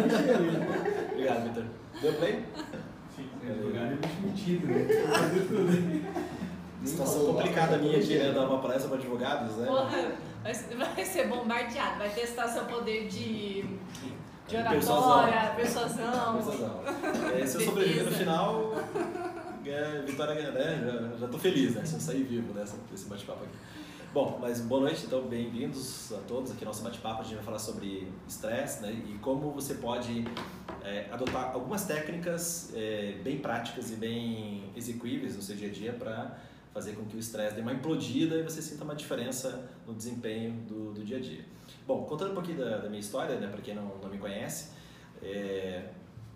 Obrigado, Vitor. Deu play? Sim, advogado é bicho metido, né? Situação complicada minha de né, dar uma palestra para advogados, né? Porra, vai, ser bombardeado, vai testar seu poder de, de Persuasão. oratória, persuasão. Persuasão. É, se eu sobreviver no final, é, vitória ganha, né? Já, já tô feliz, né? Se eu sair vivo dessa, desse bate-papo aqui. Bom, mas boa noite, então bem-vindos a todos aqui ao nosso bate-papo. A gente vai falar sobre estresse né, e como você pode é, adotar algumas técnicas é, bem práticas e bem execuíveis no seu dia a dia para fazer com que o estresse dê uma implodida e você sinta uma diferença no desempenho do, do dia a dia. Bom, contando um pouquinho da, da minha história, né, para quem não, não me conhece, é,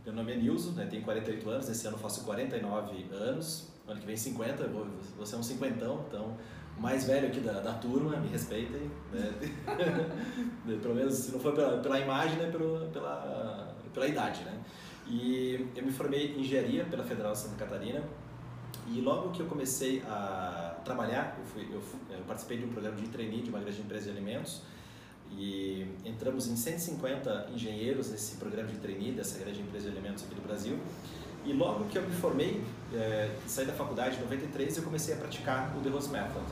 meu nome é Nilson, né, tenho 48 anos, esse ano faço 49 anos, ano que vem 50, eu vou, vou ser um cinquentão, então o mais velho aqui da, da turma, me respeitem, né? pelo menos se não for pela, pela imagem, né, pelo, pela, pela idade, né? E eu me formei em engenharia pela Federal de Santa Catarina e logo que eu comecei a trabalhar, eu, fui, eu, eu participei de um programa de trainee de uma grande empresa de alimentos e entramos em 150 engenheiros nesse programa de trainee dessa grande empresa de alimentos aqui do Brasil. E logo que eu me formei, eh, saí da faculdade em 93, eu comecei a praticar o The Rose Method.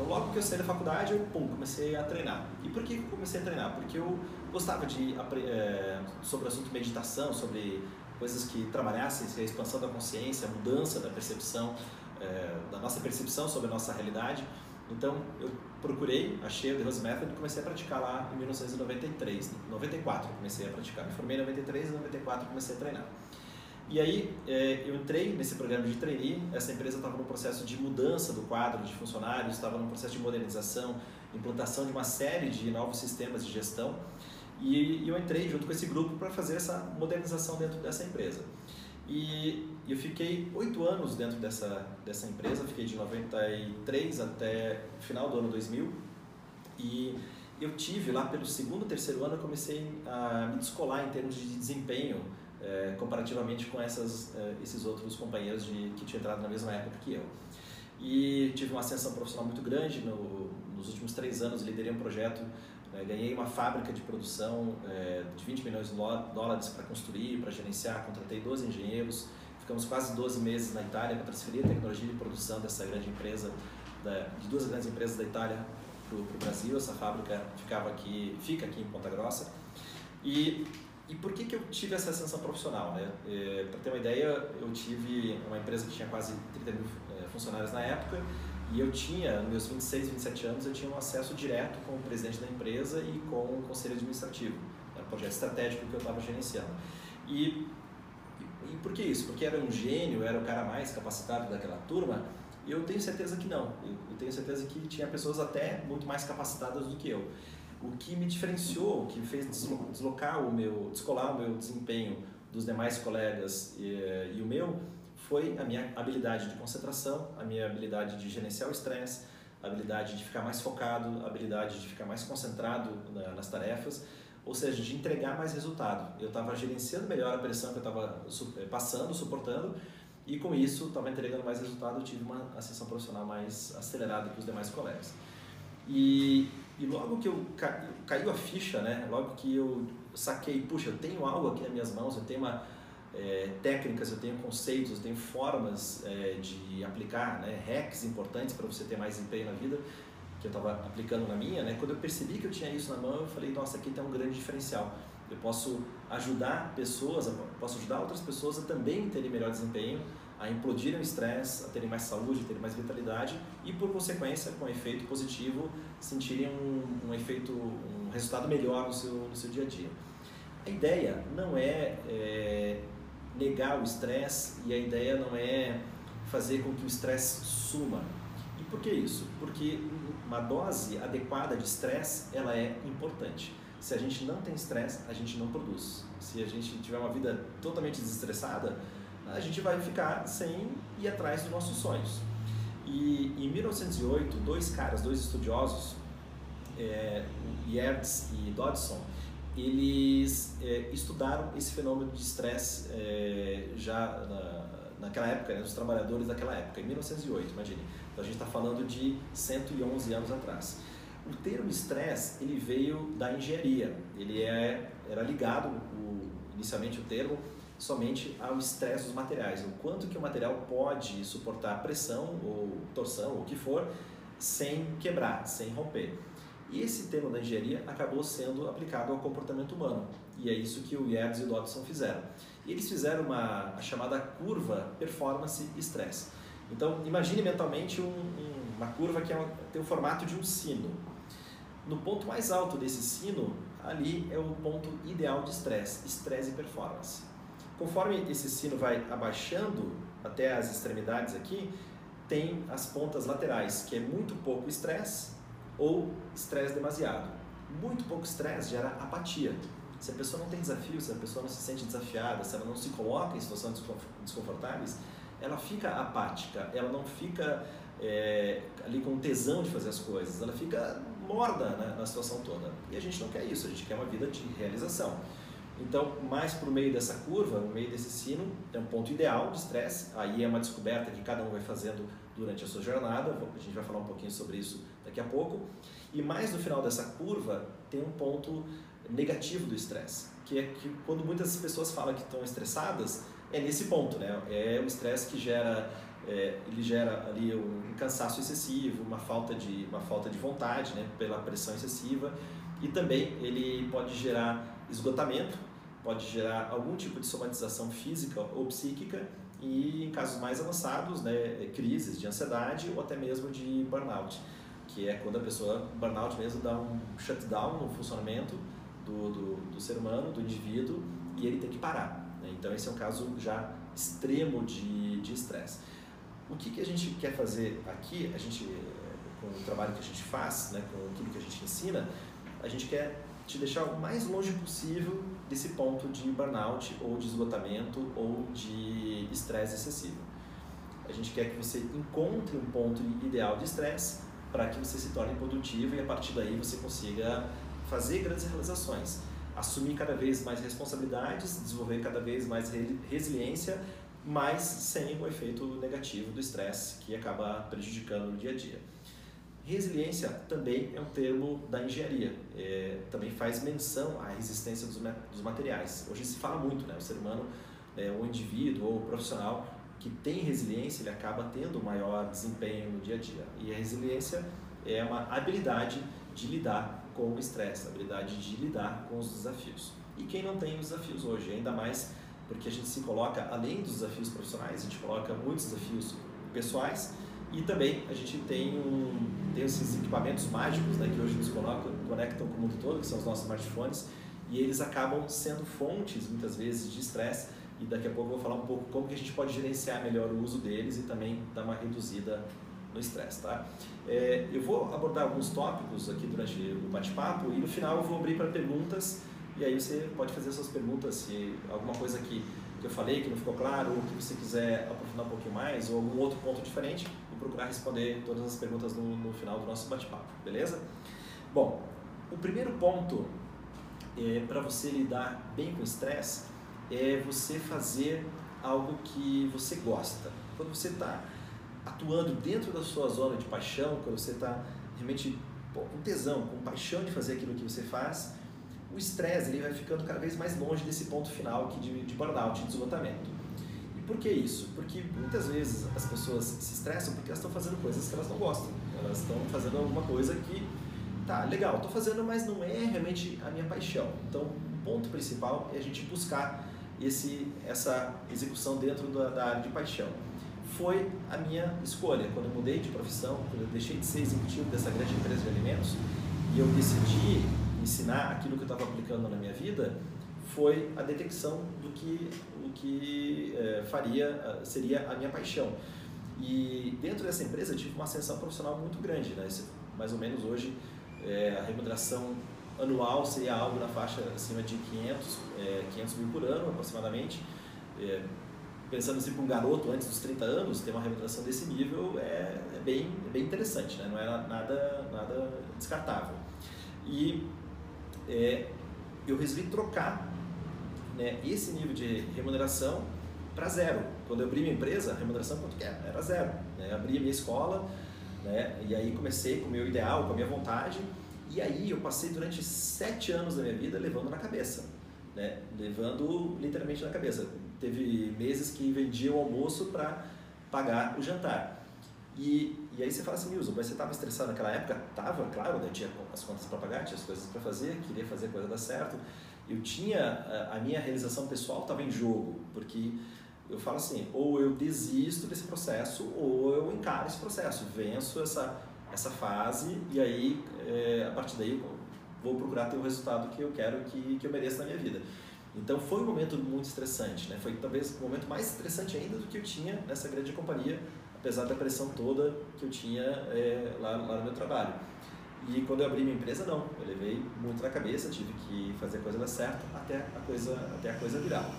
Então, logo que eu saí da faculdade, eu pum, comecei a treinar. E por que eu comecei a treinar? Porque eu gostava de eh, sobre o assunto meditação, sobre coisas que trabalhassem a expansão da consciência, a mudança da percepção, eh, da nossa percepção sobre a nossa realidade. Então, eu procurei, achei o The Rose Method e comecei a praticar lá em 1993. 94 eu comecei a praticar. Me formei em 93 e em 94 comecei a treinar. E aí eh, eu entrei nesse programa de trainee, essa empresa estava no processo de mudança do quadro de funcionários, estava no processo de modernização, implantação de uma série de novos sistemas de gestão e eu entrei junto com esse grupo para fazer essa modernização dentro dessa empresa. E eu fiquei oito anos dentro dessa, dessa empresa, fiquei de 93 até o final do ano 2000 e eu tive lá pelo segundo, terceiro ano eu comecei a me descolar em termos de desempenho eh, comparativamente com essas, eh, esses outros companheiros de, que tinham entrado na mesma época que eu. E tive uma ascensão profissional muito grande. No, nos últimos três anos, liderei um projeto, né, ganhei uma fábrica de produção eh, de 20 milhões de dó- dólares para construir, para gerenciar. Contratei 12 engenheiros. Ficamos quase 12 meses na Itália para transferir a tecnologia de produção dessa grande empresa, da, de duas grandes empresas da Itália para o Brasil. Essa fábrica ficava aqui, fica aqui em Ponta Grossa. E e por que, que eu tive essa ascensão profissional? Né? Para ter uma ideia, eu tive uma empresa que tinha quase 30 mil eh, funcionários na época e eu tinha, nos meus 26, 27 anos, eu tinha um acesso direto com o presidente da empresa e com o conselho administrativo. Era um projeto estratégico que eu estava gerenciando. E, e por que isso? Porque era um gênio, era o cara mais capacitado daquela turma? Eu tenho certeza que não. Eu tenho certeza que tinha pessoas até muito mais capacitadas do que eu. O que me diferenciou, o que fez deslo- deslocar o meu, descolar o meu desempenho dos demais colegas e, eh, e o meu, foi a minha habilidade de concentração, a minha habilidade de gerenciar o estresse, a habilidade de ficar mais focado, a habilidade de ficar mais concentrado na- nas tarefas, ou seja, de entregar mais resultado. Eu estava gerenciando melhor a pressão que eu estava passando, suportando, e com isso estava entregando mais resultado, eu tive uma ascensão profissional mais acelerada que os demais colegas. E, e logo que eu ca, caiu a ficha, né? Logo que eu saquei, puxa, eu tenho algo aqui nas minhas mãos, eu tenho uma, é, técnicas, eu tenho conceitos, eu tenho formas é, de aplicar, né? Hacks importantes para você ter mais empenho na vida que eu estava aplicando na minha, né? Quando eu percebi que eu tinha isso na mão, eu falei, nossa, aqui tem um grande diferencial. Eu posso ajudar pessoas, posso ajudar outras pessoas a também terem melhor desempenho, a implodirem o estresse, a terem mais saúde, a terem mais vitalidade e, por consequência, com efeito positivo, sentirem um, um efeito, um resultado melhor no seu, no seu dia a dia. A ideia não é, é negar o estresse e a ideia não é fazer com que o estresse suma. E por que isso? Porque uma dose adequada de estresse ela é importante. Se a gente não tem estresse, a gente não produz. Se a gente tiver uma vida totalmente desestressada, a gente vai ficar sem ir atrás dos nossos sonhos. E em 1908, dois caras, dois estudiosos, é, Yertz e Dodson, eles é, estudaram esse fenômeno de estresse é, já na, naquela época, né, dos trabalhadores daquela época, em 1908, imagine. Então a gente está falando de 111 anos atrás. O termo estresse ele veio da engenharia. Ele é, era ligado o, inicialmente o termo somente ao estresse dos materiais, o quanto que o material pode suportar pressão ou torção, ou o que for, sem quebrar, sem romper. E esse termo da engenharia acabou sendo aplicado ao comportamento humano, e é isso que o Yerdes e o Dodson fizeram. Eles fizeram uma a chamada curva performance-estresse. Então, imagine mentalmente um, um, uma curva que é tem o formato de um sino. No ponto mais alto desse sino, ali é o ponto ideal de estresse, estresse e performance. Conforme esse sino vai abaixando até as extremidades aqui, tem as pontas laterais, que é muito pouco estresse ou estresse demasiado. Muito pouco estresse gera apatia. Se a pessoa não tem desafio, se a pessoa não se sente desafiada, se ela não se coloca em situações desconfortáveis, ela fica apática, ela não fica é, ali com tesão de fazer as coisas, ela fica morda né, na situação toda. E a gente não quer isso, a gente quer uma vida de realização. Então, mais para o meio dessa curva, no meio desse sino, tem um ponto ideal de estresse. Aí é uma descoberta que cada um vai fazendo durante a sua jornada. A gente vai falar um pouquinho sobre isso daqui a pouco. E mais no final dessa curva, tem um ponto negativo do estresse, que é que quando muitas pessoas falam que estão estressadas, é nesse ponto, né? É o estresse que gera é, ele gera ali um cansaço excessivo, uma falta de uma falta de vontade, né, pela pressão excessiva, e também ele pode gerar esgotamento, pode gerar algum tipo de somatização física ou psíquica e em casos mais avançados, né, crises de ansiedade ou até mesmo de burnout, que é quando a pessoa, burnout mesmo, dá um shutdown no funcionamento do, do, do ser humano, do indivíduo, e ele tem que parar. Né? Então esse é um caso já extremo de estresse. O que, que a gente quer fazer aqui, a gente, com o trabalho que a gente faz, né, com aquilo que a gente ensina, a gente quer te deixar o mais longe possível desse ponto de burnout ou de esgotamento ou de estresse excessivo. A gente quer que você encontre um ponto ideal de estresse para que você se torne produtivo e a partir daí você consiga fazer grandes realizações, assumir cada vez mais responsabilidades, desenvolver cada vez mais resiliência, mas sem o efeito negativo do estresse que acaba prejudicando no dia a dia. Resiliência também é um termo da engenharia, é, também faz menção à resistência dos, dos, materiais. Hoje se fala muito, né? O ser humano, é, o indivíduo ou o profissional que tem resiliência, ele acaba tendo maior desempenho no dia a dia. E a resiliência é uma habilidade de lidar com o estresse, habilidade de lidar com os desafios. E quem não tem os desafios hoje, ainda mais porque a gente se coloca, além dos desafios profissionais, a gente coloca muitos desafios pessoais e também a gente tem, um, tem esses equipamentos mágicos né, que hoje nos conectam com o mundo todo, que são os nossos smartphones, e eles acabam sendo fontes, muitas vezes, de estresse. E daqui a pouco eu vou falar um pouco como que a gente pode gerenciar melhor o uso deles e também dar uma reduzida no estresse. Tá? É, eu vou abordar alguns tópicos aqui durante o bate-papo e no final eu vou abrir para perguntas e aí você pode fazer suas perguntas se alguma coisa que, que eu falei que não ficou claro ou que você quiser aprofundar um pouquinho mais ou algum outro ponto diferente, procurar responder todas as perguntas no, no final do nosso bate-papo, beleza? Bom, o primeiro ponto é, para você lidar bem com o estresse é você fazer algo que você gosta. Quando você está atuando dentro da sua zona de paixão, quando você está realmente pô, com tesão, com paixão de fazer aquilo que você faz, o estresse vai ficando cada vez mais longe desse ponto final aqui de, de burnout, de esgotamento. Por que isso? Porque muitas vezes as pessoas se estressam porque elas estão fazendo coisas que elas não gostam. Elas estão fazendo alguma coisa que, tá, legal, estou fazendo, mas não é realmente a minha paixão. Então, o ponto principal é a gente buscar esse, essa execução dentro da, da área de paixão. Foi a minha escolha. Quando eu mudei de profissão, quando eu deixei de ser executivo dessa grande empresa de alimentos e eu decidi ensinar aquilo que eu estava aplicando na minha vida, foi a detecção do que que é, faria eh, seria a minha paixão. E dentro dessa empresa eu tive uma ascensão profissional muito grande, né? mais ou menos hoje é, a remuneração anual seria algo na faixa acima de 500, é, 500 mil por ano aproximadamente. É, pensando assim para um garoto antes dos 30 anos, ter uma remuneração desse nível é, é bem, é bem interessante, né? não é nada, nada descartável. E é, eu resolvi trocar né, esse nível de remuneração para zero. Quando eu abri minha empresa, a remuneração quanto que era? Era zero. Né? Abri a minha escola, né? e aí comecei com o meu ideal, com a minha vontade, e aí eu passei durante sete anos da minha vida levando na cabeça. né? levando literalmente na cabeça. Teve meses que vendia o almoço para pagar o jantar. E, e aí você fala assim, Nilson, mas você estava estressado naquela época? Tava, claro, né? tinha as contas para pagar, tinha as coisas para fazer, queria fazer a coisa dar certo. Eu tinha, a, minha realização pessoal estava em jogo, porque eu falo assim, ou eu desisto desse processo, ou eu encaro esse processo, venço essa, essa fase, e aí, é, a partir daí, vou procurar ter o resultado que eu quero, que, que eu mereço na minha vida. Então foi um momento muito estressante, né? Foi talvez o momento mais estressante ainda do que eu tinha nessa grande companhia, apesar da pressão toda que eu tinha é, lá, lá no meu trabalho. E quando eu abri minha empresa, não. Eu levei muito na cabeça, tive que fazer a coisa dar certo até a coisa, até a coisa virar.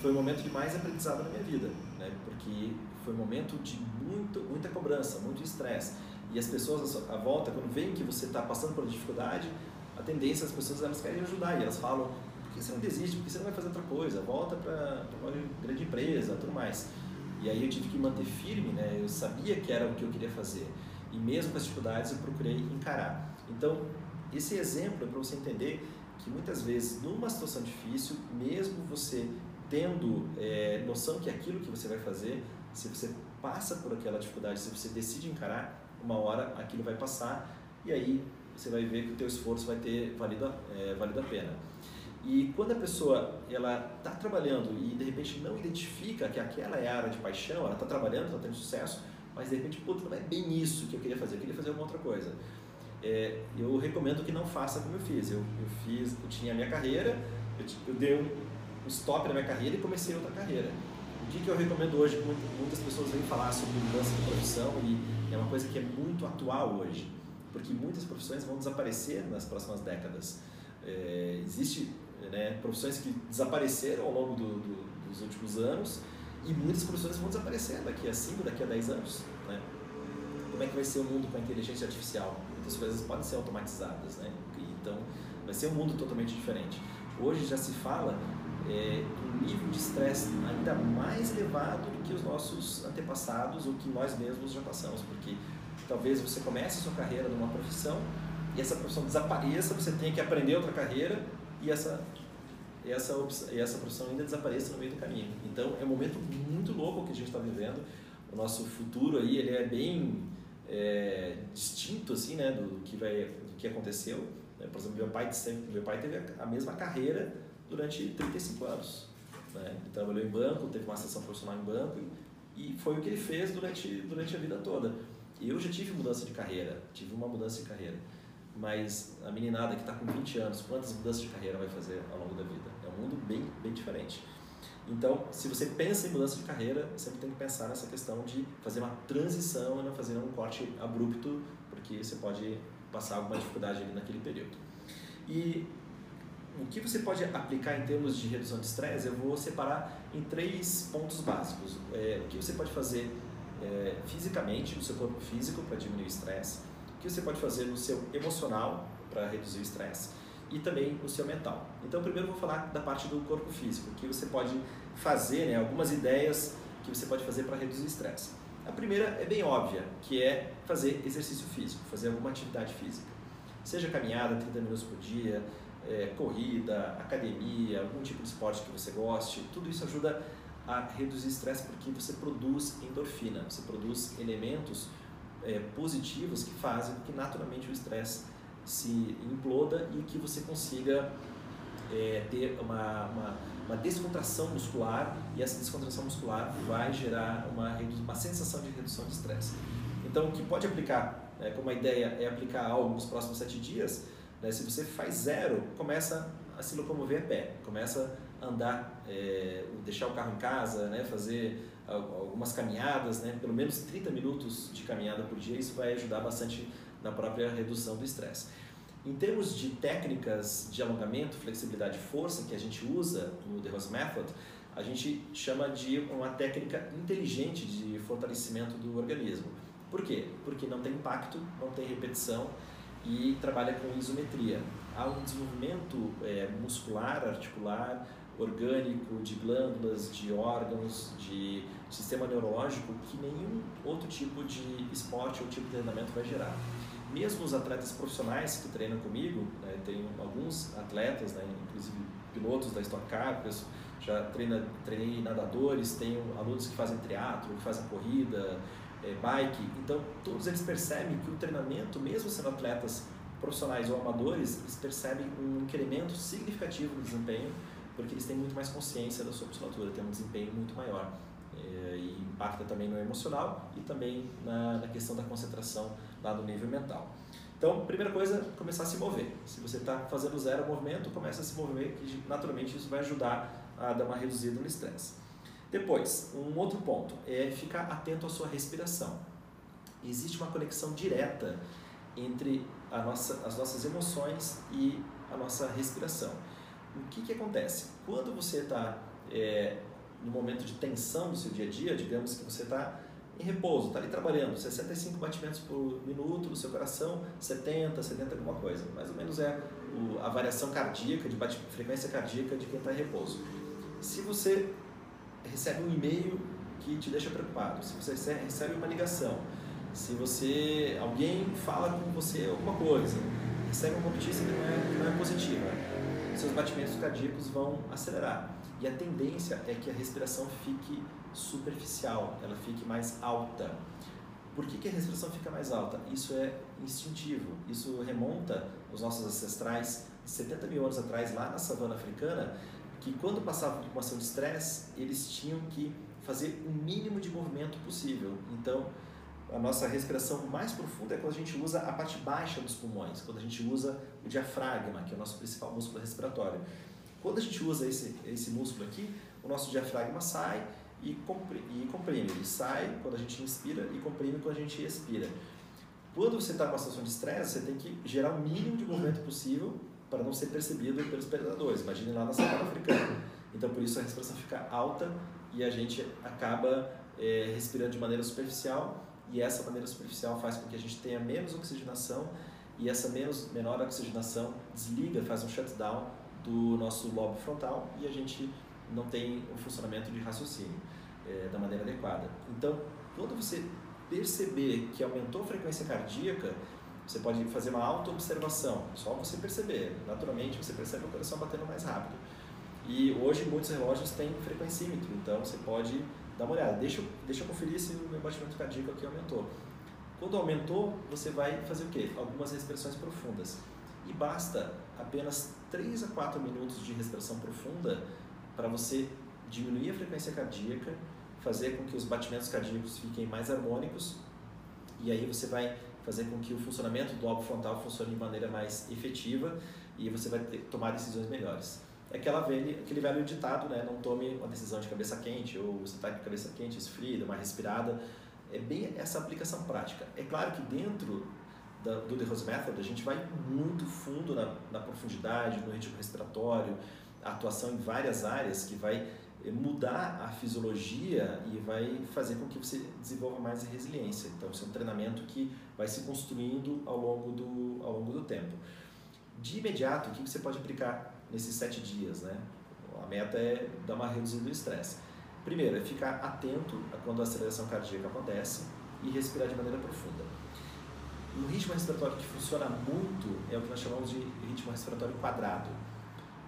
Foi o momento de mais aprendizado na minha vida, né? Porque foi um momento de muito, muita cobrança, muito estresse. E as pessoas à volta, quando veem que você está passando por dificuldade, a tendência das pessoas elas querem ajudar e elas falam: por que você não desiste? Por que você não vai fazer outra coisa? Volta para uma grande empresa, tudo mais. E aí eu tive que manter firme, né? Eu sabia que era o que eu queria fazer. E mesmo com as dificuldades, eu procurei encarar. Então, esse exemplo é para você entender que muitas vezes, numa situação difícil, mesmo você tendo é, noção que aquilo que você vai fazer, se você passa por aquela dificuldade, se você decide encarar, uma hora aquilo vai passar e aí você vai ver que o teu esforço vai ter valido, é, valido a pena. E quando a pessoa ela está trabalhando e de repente não identifica que aquela é a área de paixão, ela está trabalhando, está tendo sucesso, mas de repente, puta, não é bem isso que eu queria fazer, eu queria fazer alguma outra coisa. É, eu recomendo que não faça como eu fiz. Eu, eu fiz, eu tinha a minha carreira, eu, eu dei um stop na minha carreira e comecei outra carreira. O que, que eu recomendo hoje, muitas pessoas vêm falar sobre mudança de profissão e é uma coisa que é muito atual hoje, porque muitas profissões vão desaparecer nas próximas décadas. É, existe né, profissões que desapareceram ao longo do, do, dos últimos anos e muitas profissões vão desaparecer daqui a 5, daqui a 10 anos. Né? Como é que vai ser o mundo com a inteligência artificial? Muitas coisas podem ser automatizadas, né? então vai ser um mundo totalmente diferente. Hoje já se fala é, um nível de estresse ainda mais elevado do que os nossos antepassados ou que nós mesmos já passamos, porque talvez você comece a sua carreira numa profissão e essa profissão desapareça, você tenha que aprender outra carreira e essa essa essa profissão ainda desapareça no meio do caminho. Então é um momento muito louco que a gente está vivendo. O nosso futuro aí ele é bem é, distinto assim, né, do, que vai do que aconteceu. Né? Por exemplo, meu pai sempre, meu pai teve a, mesma carreira durante 35 anos. Né? Ele trabalhou em banco, teve uma sessão profissional em banco e foi o que ele fez durante durante a vida toda. Eu já tive mudança de carreira, tive uma mudança de carreira mas a meninada que está com 20 anos, quantas mudanças de carreira vai fazer ao longo da vida? É um mundo bem, bem diferente. Então, se você pensa em mudança de carreira, sempre tem que pensar nessa questão de fazer uma transição e não fazer um corte abrupto, porque você pode passar alguma dificuldade ali naquele período. E o que você pode aplicar em termos de redução de estresse, eu vou separar em três pontos básicos. É, o que você pode fazer é, fisicamente, no seu corpo físico, para diminuir o estresse que você pode fazer no seu emocional para reduzir o estresse e também no seu mental. Então, primeiro vou falar da parte do corpo físico, que você pode fazer, né, algumas ideias que você pode fazer para reduzir o estresse. A primeira é bem óbvia, que é fazer exercício físico, fazer alguma atividade física. Seja caminhada 30 minutos por dia, é, corrida, academia, algum tipo de esporte que você goste, tudo isso ajuda a reduzir estresse porque você produz endorfina, você produz elementos é, positivos que fazem que naturalmente o estresse se imploda e que você consiga é, ter uma, uma, uma, descontração muscular e essa descontração muscular vai gerar uma, uma sensação de redução de estresse. Então, o que pode aplicar, né, como a ideia é aplicar algo nos próximos sete dias, né, se você faz zero, começa a se locomover a pé, começa a andar, é, deixar o carro em casa, né, fazer algumas caminhadas, né, pelo menos 30 minutos de caminhada por dia, isso vai ajudar bastante na própria redução do estresse. Em termos de técnicas de alongamento, flexibilidade e força que a gente usa no The Rose Method, a gente chama de uma técnica inteligente de fortalecimento do organismo. Por quê? Porque não tem impacto, não tem repetição e trabalha com isometria. Há um desenvolvimento é, muscular, articular, orgânico, de glândulas, de órgãos, de sistema neurológico que nenhum outro tipo de esporte ou tipo de treinamento vai gerar. mesmo os atletas profissionais que treinam comigo, né, tem alguns atletas, né, inclusive pilotos da Stock Car, já treina, treinei nadadores, tenho alunos que fazem triatlo, que fazem corrida, é, bike, então todos eles percebem que o treinamento, mesmo sendo atletas profissionais ou amadores, eles percebem um incremento significativo no desempenho, porque eles têm muito mais consciência da sua musculatura, têm um desempenho muito maior. É, e impacta também no emocional e também na, na questão da concentração lá no nível mental. Então, primeira coisa, começar a se mover. Se você está fazendo zero movimento, começa a se mover, que naturalmente isso vai ajudar a dar uma reduzida no estresse. Depois, um outro ponto é ficar atento à sua respiração. Existe uma conexão direta entre nossa, as nossas emoções e a nossa respiração. O que, que acontece? Quando você está é, no momento de tensão do seu dia a dia, digamos que você está em repouso, está ali trabalhando, 65 batimentos por minuto no seu coração, 70, 70 alguma coisa, mais ou menos é a variação cardíaca, de frequência cardíaca de quem está em repouso. Se você recebe um e-mail que te deixa preocupado, se você recebe uma ligação, se você alguém fala com você alguma coisa, recebe uma notícia que não é, que não é positiva, seus batimentos cardíacos vão acelerar. E a tendência é que a respiração fique superficial, ela fique mais alta. Por que, que a respiração fica mais alta? Isso é instintivo, isso remonta os nossos ancestrais 70 mil anos atrás, lá na savana africana, que quando passavam por uma ação de estresse, eles tinham que fazer o mínimo de movimento possível. Então, a nossa respiração mais profunda é quando a gente usa a parte baixa dos pulmões, quando a gente usa o diafragma, que é o nosso principal músculo respiratório. Quando a gente usa esse, esse músculo aqui, o nosso diafragma sai e comprime. Ele sai quando a gente inspira e comprime quando a gente expira. Quando você está com uma situação de estresse, você tem que gerar o mínimo de movimento possível para não ser percebido pelos predadores. Imagine lá na savana africana. Então, por isso a respiração fica alta e a gente acaba é, respirando de maneira superficial e essa maneira superficial faz com que a gente tenha menos oxigenação e essa menos, menor oxigenação desliga, faz um shutdown do nosso lobo frontal e a gente não tem um funcionamento de raciocínio é, da maneira adequada. Então, quando você perceber que aumentou a frequência cardíaca, você pode fazer uma auto-observação, só você perceber. Naturalmente, você percebe o coração batendo mais rápido. E hoje, muitos relógios têm frequencímetro, então você pode dar uma olhada. Deixa, deixa eu conferir se o meu batimento cardíaco aqui aumentou. Quando aumentou, você vai fazer o quê? Algumas respirações profundas. E basta apenas 3 a 4 minutos de respiração profunda para você diminuir a frequência cardíaca, fazer com que os batimentos cardíacos fiquem mais harmônicos e aí você vai fazer com que o funcionamento do lobo frontal funcione de maneira mais efetiva e você vai ter, tomar decisões melhores. É aquela velha, aquele velho ditado, né? Não tome uma decisão de cabeça quente ou você está com a cabeça quente, esfria, uma respirada. É bem essa aplicação prática. É claro que dentro da, do The Rose Method, a gente vai muito fundo na, na profundidade, no ritmo respiratório, atuação em várias áreas que vai eh, mudar a fisiologia e vai fazer com que você desenvolva mais resiliência. Então, isso é um treinamento que vai se construindo ao longo do, ao longo do tempo. De imediato, o que você pode aplicar nesses sete dias? Né? A meta é dar uma reduzida do estresse. Primeiro, é ficar atento a quando a aceleração cardíaca acontece e respirar de maneira profunda. Um ritmo respiratório que funciona muito é o que nós chamamos de ritmo respiratório quadrado.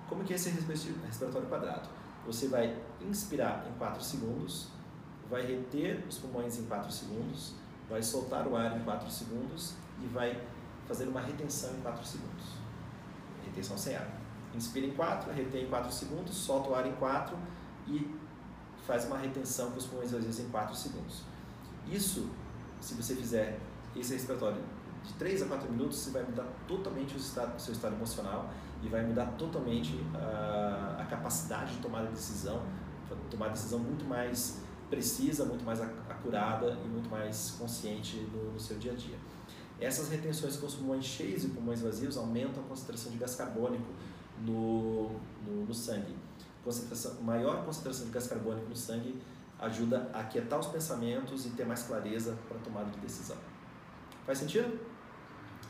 Como que é esse respiratório quadrado? Você vai inspirar em 4 segundos, vai reter os pulmões em 4 segundos, vai soltar o ar em 4 segundos e vai fazer uma retenção em 4 segundos. Retenção sem ar. Inspira em 4, retém em 4 segundos, solta o ar em 4 e faz uma retenção com os pulmões vazios em 4 segundos. Isso, se você fizer esse respiratório de 3 a 4 minutos, você vai mudar totalmente o, estado, seu estado emocional e vai mudar totalmente a, a capacidade de tomar decisão, tomar decisão muito mais precisa, muito mais acurada e muito mais consciente no, no seu dia a dia. Essas retenções com os pulmões cheios e pulmões vazios aumentam a concentração de gás carbônico no, no, no sangue. Concentração, maior concentração de gás carbônico no sangue ajuda a aquietar os pensamentos e ter mais clareza para tomada de decisão. Faz sentido?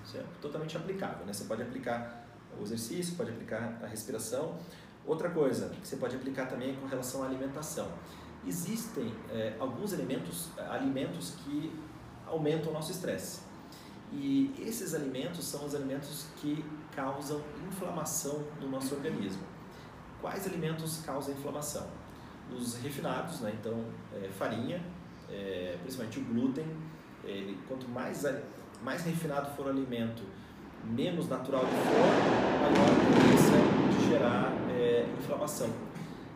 Isso é totalmente aplicável. Né? Você pode aplicar o exercício, pode aplicar a respiração. Outra coisa que você pode aplicar também é com relação à alimentação. Existem é, alguns elementos, alimentos que aumentam o nosso estresse. E esses alimentos são os alimentos que causam inflamação no nosso organismo. Quais alimentos causam inflamação? Os refinados, né? então é, farinha, é, principalmente o glúten, quanto mais, mais refinado for o alimento, menos natural ele for, maior a tendência de gerar é, inflamação.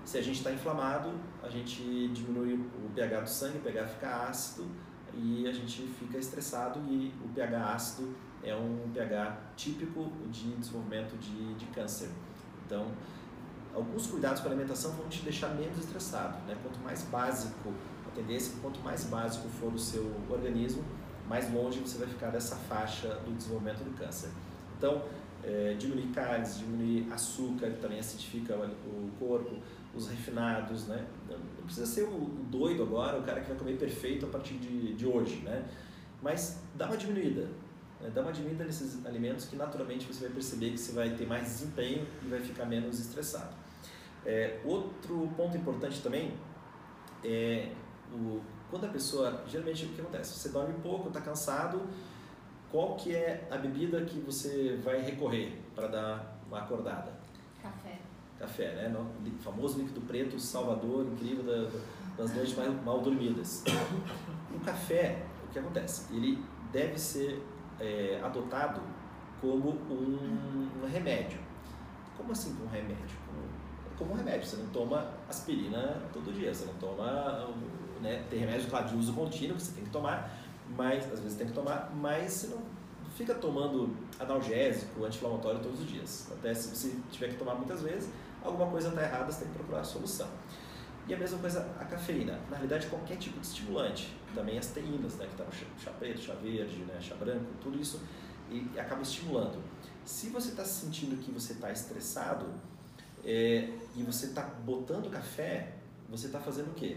Se a gente está inflamado, a gente diminui o pH do sangue, o pH fica ácido e a gente fica estressado e o pH ácido é um pH típico de desenvolvimento de, de câncer. Então, alguns cuidados com a alimentação vão te deixar menos estressado. Né? Quanto mais básico a tendência, quanto mais básico for o seu organismo, mais longe você vai ficar dessa faixa do desenvolvimento do câncer. Então, é, diminuir carnes, diminuir açúcar, que também acidifica o corpo, os refinados, né? Não precisa ser o doido agora, o cara que vai comer perfeito a partir de, de hoje, né? Mas dá uma diminuída, né? dá uma diminuída nesses alimentos que naturalmente você vai perceber que você vai ter mais desempenho e vai ficar menos estressado. É, outro ponto importante também é o, quando a pessoa, geralmente o que acontece? Você dorme pouco, está cansado, qual que é a bebida que você vai recorrer para dar uma acordada? Café. Café, né? O famoso líquido preto, salvador, incrível das noites mal dormidas. O café, o que acontece? Ele deve ser é, adotado como um, um, remédio. Como assim um remédio? Como, remédio. Você não toma aspirina todo dia, você não toma. Né, tem remédio claro, de uso contínuo você tem que tomar, mas às vezes tem que tomar, mas você não fica tomando analgésico, anti-inflamatório todos os dias. Até se você tiver que tomar muitas vezes, alguma coisa está errada, você tem que procurar a solução. E a mesma coisa a cafeína. Na realidade, qualquer tipo de estimulante, também as teínas, né, que está no chá preto, chá verde, né, chá branco, tudo isso e acaba estimulando. Se você está sentindo que você está estressado é, e você está botando café, você está fazendo o quê?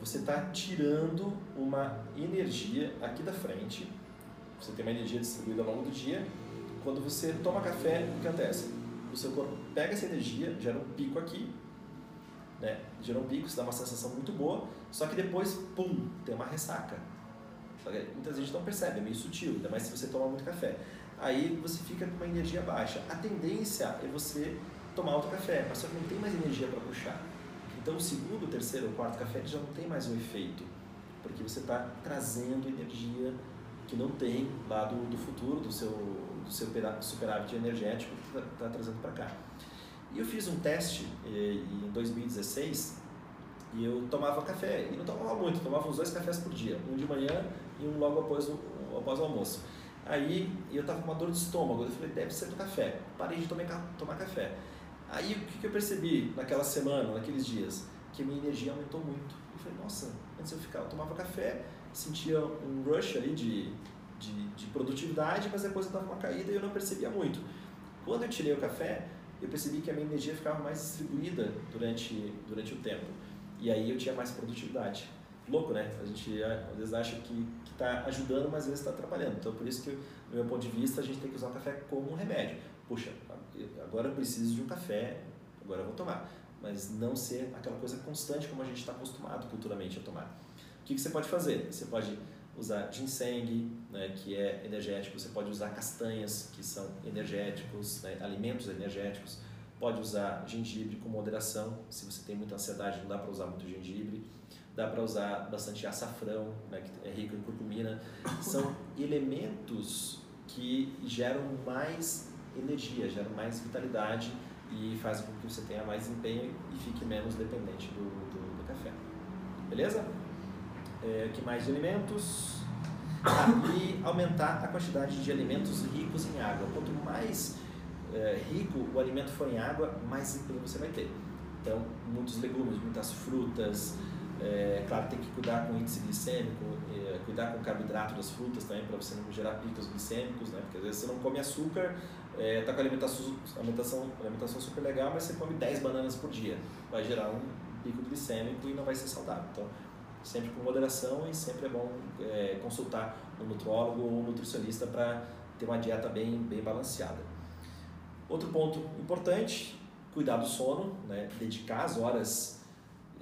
Você está tirando uma energia aqui da frente, você tem uma energia distribuída ao longo do dia. Quando você toma café, o que acontece? O seu corpo pega essa energia, gera um pico aqui, né? Gera um pico, isso dá uma sensação muito boa, só que depois, pum, tem uma ressaca. Muitas vezes não percebe, é meio sutil, ainda mais se você toma muito café. Aí você fica com uma energia baixa. A tendência é você tomar outro café, mas só que não tem mais energia para puxar. Então o segundo, o terceiro, o quarto café já não tem mais o efeito, porque você está trazendo energia que não tem lá do, do futuro, do seu, do seu superávit energético que está tá trazendo para cá. E eu fiz um teste eh, em 2016 e eu tomava café, e não tomava muito, tomava uns dois cafés por dia, um de manhã e um logo após o, após o almoço. Aí eu estava com uma dor de estômago, eu falei, deve ser do café. Parei de tomar, tomar café. Aí o que, eu percebi naquela semana, naqueles dias? Que minha energia aumentou muito. Eu falei, nossa, antes eu ficava, eu tomava café, sentia um rush ali de, de, de produtividade, mas depois eu dava uma caída e eu não percebia muito. Quando eu tirei o café, eu percebi que a minha energia ficava mais distribuída durante, durante o tempo. E aí eu tinha mais produtividade. Louco, né? A gente às vezes acha que está ajudando, mas às vezes está atrapalhando. Então, por isso que, do meu ponto de vista, a gente tem que usar o café como um remédio. Puxa, agora eu preciso de um café, agora eu vou tomar. Mas não ser aquela coisa constante como a gente está acostumado culturalmente a tomar. O que, que você pode fazer? Você pode usar ginseng, né, que é energético, você pode usar castanhas, que são energéticos, né, alimentos energéticos, pode usar gengibre com moderação, se você tem muita ansiedade não dá para usar muito gengibre, dá para usar bastante açafrão, né, que é rico em curcumina, são elementos que geram mais energia, geram mais vitalidade e fazem com que você tenha mais empenho e fique menos dependente do, do, do café. Beleza? É, que mais de alimentos? Ah, e aumentar a quantidade de alimentos ricos em água. Quanto mais é, rico o alimento for em água, mais empenho você vai ter. Então, muitos legumes, muitas frutas. É, claro, tem que cuidar com o índice glicêmico, é, cuidar com o carboidrato das frutas também, para você não gerar picos glicêmicos, né? Porque às vezes você não come açúcar, é, tá com alimentação, alimentação, alimentação super legal, mas você come 10 bananas por dia. Vai gerar um pico glicêmico e não vai ser saudável. Então, sempre com moderação e sempre é bom é, consultar um nutrólogo ou um nutricionista para ter uma dieta bem, bem balanceada. Outro ponto importante, cuidar do sono, né? dedicar as horas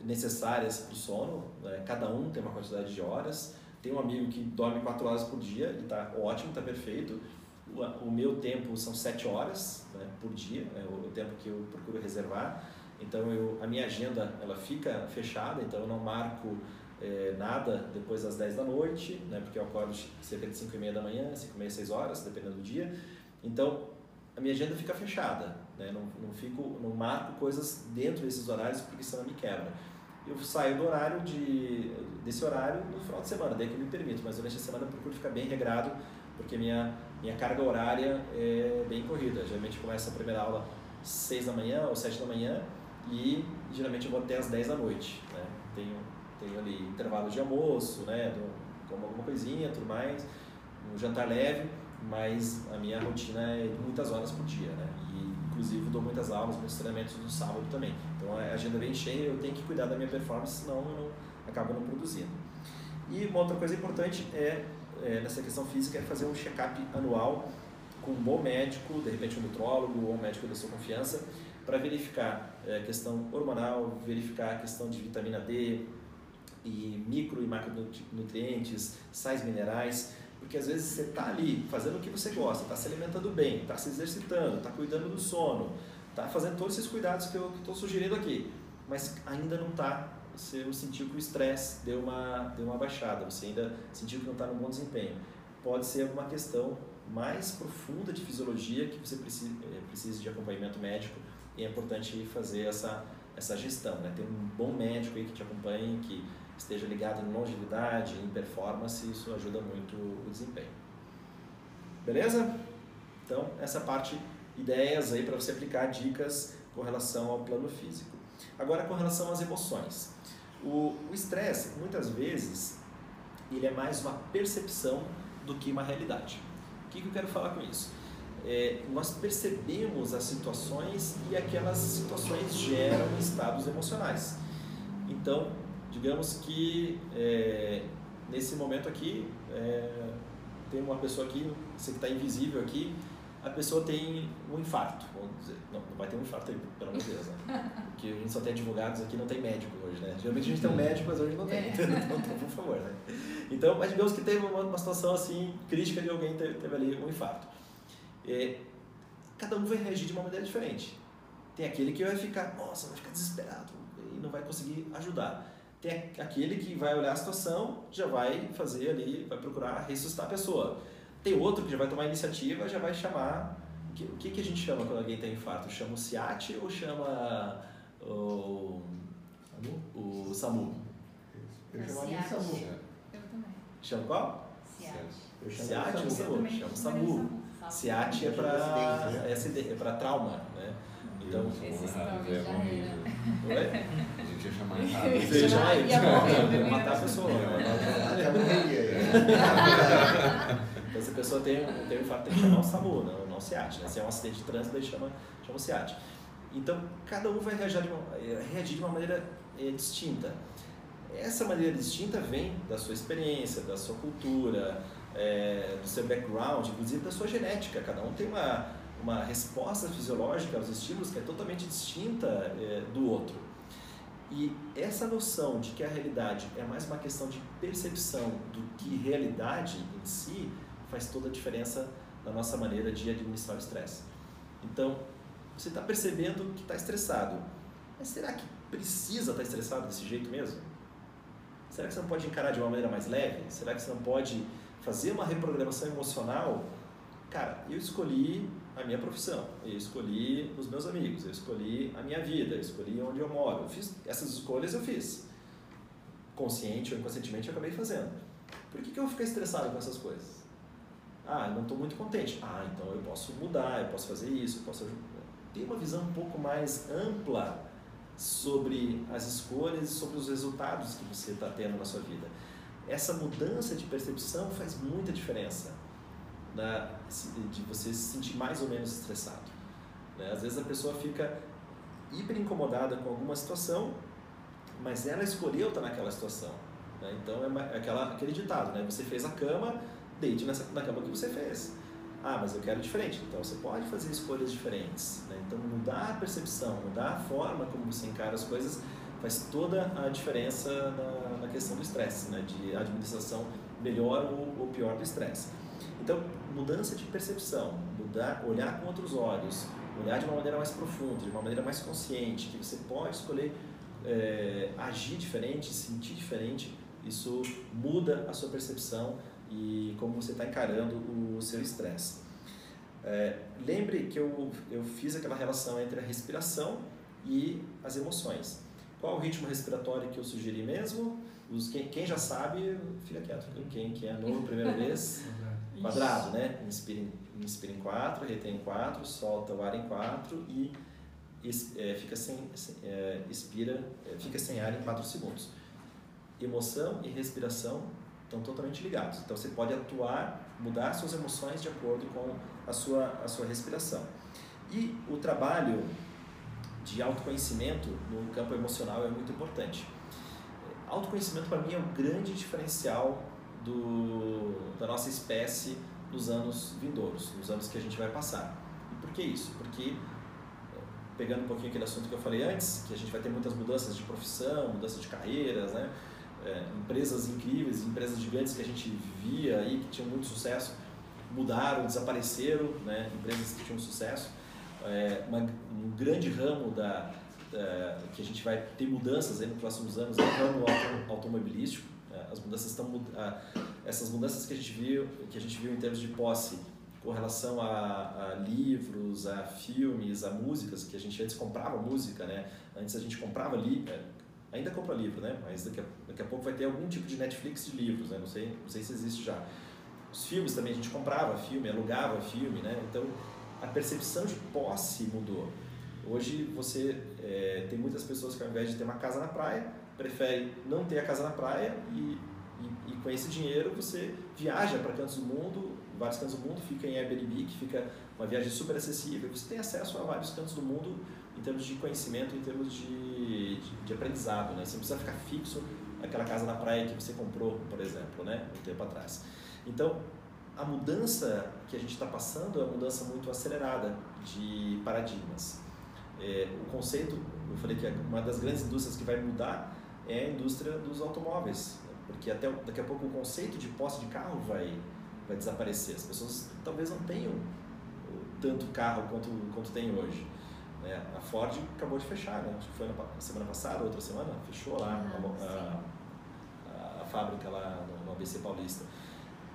necessárias para o sono, né? cada um tem uma quantidade de horas, tem um amigo que dorme 4 horas por dia e está ótimo, está perfeito. O, o, meu tempo são 7 horas né, por dia, é o, o tempo que eu procuro reservar. Então eu, a minha agenda ela fica fechada, então eu não marco é, nada depois das 10 da noite, né, porque eu acordo cerca de 5 e meia da manhã, 5 e meia, 6 horas, dependendo do dia. Então a minha agenda fica fechada, né, não, não, fico, não marco coisas dentro desses horários porque senão me quebra. Eu saio do horário de, desse horário no final de semana, daí que eu me permito, mas durante a semana eu procuro ficar bem regrado, porque minha, minha carga horária é bem corrida. Geralmente começa a primeira aula 6 da manhã ou 7 da manhã, e geralmente eu vou até as 10 da noite. Né? Tenho, tenho ali intervalo de almoço, né? Como alguma coisinha, tudo mais, um jantar leve, mas a minha rotina é de muitas horas por dia, né? Inclusive dou muitas aulas, muitos treinamentos no sábado também. Então a agenda vem cheia, eu tenho que cuidar da minha performance, senão eu não, acabo não produzindo. E uma outra coisa importante é, é nessa questão física é fazer um check-up anual com um bom médico, de repente um nutrólogo ou um médico da sua confiança, para verificar é, a questão hormonal, verificar a questão de vitamina D e micro e macronutrientes, sais minerais, porque às vezes você está ali fazendo o que você gosta, está se alimentando bem, está se exercitando, está cuidando do sono, está fazendo todos esses cuidados que eu estou sugerindo aqui, mas ainda não está, você sentiu que o estresse deu uma, deu uma baixada, você ainda sentiu que não está no bom desempenho. Pode ser alguma questão mais profunda de fisiologia que você precisa, é, precisa de acompanhamento médico e é importante fazer essa, essa gestão, né? ter um bom médico aí que te acompanhe, que esteja ligado em longevidade, em performance, isso ajuda muito o desempenho. Beleza? Então, essa parte, ideias aí para você aplicar dicas com relação ao plano físico. Agora, com relação às emoções. O estresse, muitas vezes, ele é mais uma percepção do que uma realidade. O que, que eu quero falar com isso? é, nós percebemos as situações e aquelas situações geram estados emocionais. Então, digamos que é, nesse momento aqui, é, tem uma pessoa aqui, você que está invisível aqui, a pessoa tem um infarto, vamos dizer. Não, não vai ter um infarto aí, pelo amor de Deus, né? Porque a gente só tem advogados aqui, não tem médico hoje, né? Geralmente a gente tem um médico, mas hoje não tem. É. Então, então, por favor, né? Então, mas digamos que teve uma, uma situação assim, crítica de alguém teve, teve ali um infarto é, cada um vai reagir de uma maneira diferente. Tem aquele que vai ficar, nossa, vai ficar desesperado e não vai conseguir ajudar. Tem aquele que vai olhar a situação, já vai fazer ali, vai procurar ressuscitar a pessoa. Tem outro que já vai tomar iniciativa, já vai chamar. O que, que a gente chama quando alguém tem infarto? Chama o SIAT ou chama o, o SAMU? Eu é chamaria SAMU. Eu também. Chama qual? SIAT. Eu chamo SIAT ou SAMU? Chama SAMU. SIAT é para SD, é para trauma, né? Então, esse nome já era. Oi? A gente ia chamar errado. Você ia chamar ia morrer, matar a pessoa. Até morreria. Então, se a pessoa tem, tem um tem que chamar o SAMU, não, não o SIAT. Né? Se é um acidente de trânsito, daí chama, chama o SIAT. Então, cada um vai reagir de uma, reagir de uma maneira é, distinta. Essa maneira distinta vem da sua experiência, da sua cultura, é, do seu background, inclusive da sua genética. Cada um tem uma, uma resposta fisiológica aos estímulos que é totalmente distinta é, do outro. E essa noção de que a realidade é mais uma questão de percepção do que realidade em si faz toda a diferença na nossa maneira de administrar o estresse. Então, você está percebendo que está estressado, mas será que precisa estar tá estressado desse jeito mesmo? Será que você não pode encarar de uma maneira mais leve? Será que você não pode fazer uma reprogramação emocional, cara, eu escolhi a minha profissão, eu escolhi os meus amigos, eu escolhi a minha vida, eu escolhi onde eu moro. Eu fiz essas escolhas eu fiz. Consciente ou inconscientemente eu acabei fazendo. Por que, que eu vou ficar estressado com essas coisas? Ah, eu não estou muito contente. Ah, então eu posso mudar, eu posso fazer isso, eu posso ter uma visão um pouco mais ampla sobre as escolhas e sobre os resultados que você está tendo na sua vida essa mudança de percepção faz muita diferença de você se sentir mais ou menos estressado. Né? Às vezes a pessoa fica hiper incomodada com alguma situação, mas ela escolheu estar naquela situação. Né? Então é aquela, aquele ditado, né? você fez a cama, deite nessa, na cama que você fez. Ah, mas eu quero diferente. Então você pode fazer escolhas diferentes. Né? Então mudar a percepção, mudar a forma como você encara as coisas faz toda a diferença na, na questão do estresse, né? de administração melhor ou, ou pior do estresse. Então, mudança de percepção, mudar, olhar com outros olhos, olhar de uma maneira mais profunda, de uma maneira mais consciente, que você pode escolher é, agir diferente, sentir diferente, isso muda a sua percepção e como você está encarando o seu estresse. É, lembre que eu, eu fiz aquela relação entre a respiração e as emoções. Qual o ritmo respiratório que eu sugeri mesmo? Os, quem, quem já sabe, fica quieto. Quem, quem é novo, primeira vez, quadrado, né? Inspira, inspira em 4, retém em 4, solta o ar em 4 e é, fica sem, é, expira, é, fica sem ar em 4 segundos. Emoção e respiração estão totalmente ligados. Então você pode atuar, mudar suas emoções de acordo com a sua, a sua respiração. E o trabalho de autoconhecimento no campo emocional é muito importante. Autoconhecimento para mim é o grande diferencial do, da nossa espécie nos anos vindouros, nos anos que a gente vai passar. E por que isso? Porque pegando um pouquinho aquele assunto que eu falei antes, que a gente vai ter muitas mudanças de profissão, mudanças de carreiras, né? É, empresas incríveis, empresas gigantes que a gente via aí, que tinham muito sucesso, mudaram, desapareceram, né? empresas que tinham sucesso. É, uma, um grande ramo da, da, que a gente vai ter mudanças aí nos próximos anos é o ramo automobilístico. As mudanças estão, essas mudanças que a gente viu, que a gente viu em termos de posse com relação a, a, livros, a filmes, a músicas, que a gente antes comprava música, né? Antes a gente comprava livro, é, ainda compra livro, né? Mas daqui a, daqui a pouco vai ter algum tipo de Netflix de livros, né? Não sei, não sei se existe já. Os filmes também a gente comprava filme, alugava filme, né? Então a percepção de posse mudou. Hoje você é, tem muitas pessoas que ao invés de ter uma casa na praia, prefere não ter a casa na praia e, e, e com esse dinheiro você viaja para cantos do mundo vários cantos do mundo, fica em Airbnb, que fica uma viagem super acessível. Você tem acesso a vários cantos do mundo em termos de conhecimento, em termos de, de, de aprendizado. Né? Você não precisa ficar fixo naquela casa na praia que você comprou, por exemplo, né? um tempo atrás. Então, a mudança que a gente está passando é uma mudança muito acelerada de paradigmas. É, o conceito, eu falei que uma das grandes indústrias que vai mudar é a indústria dos automóveis, porque até daqui a pouco o conceito de posse de carro vai vai desaparecer. As pessoas talvez não tenham tanto carro quanto, quanto tem hoje. Né? A Ford acabou de fechar, né? acho que foi na semana passada, outra semana, fechou lá ah, a, a, a, fábrica lá no, no, ABC Paulista.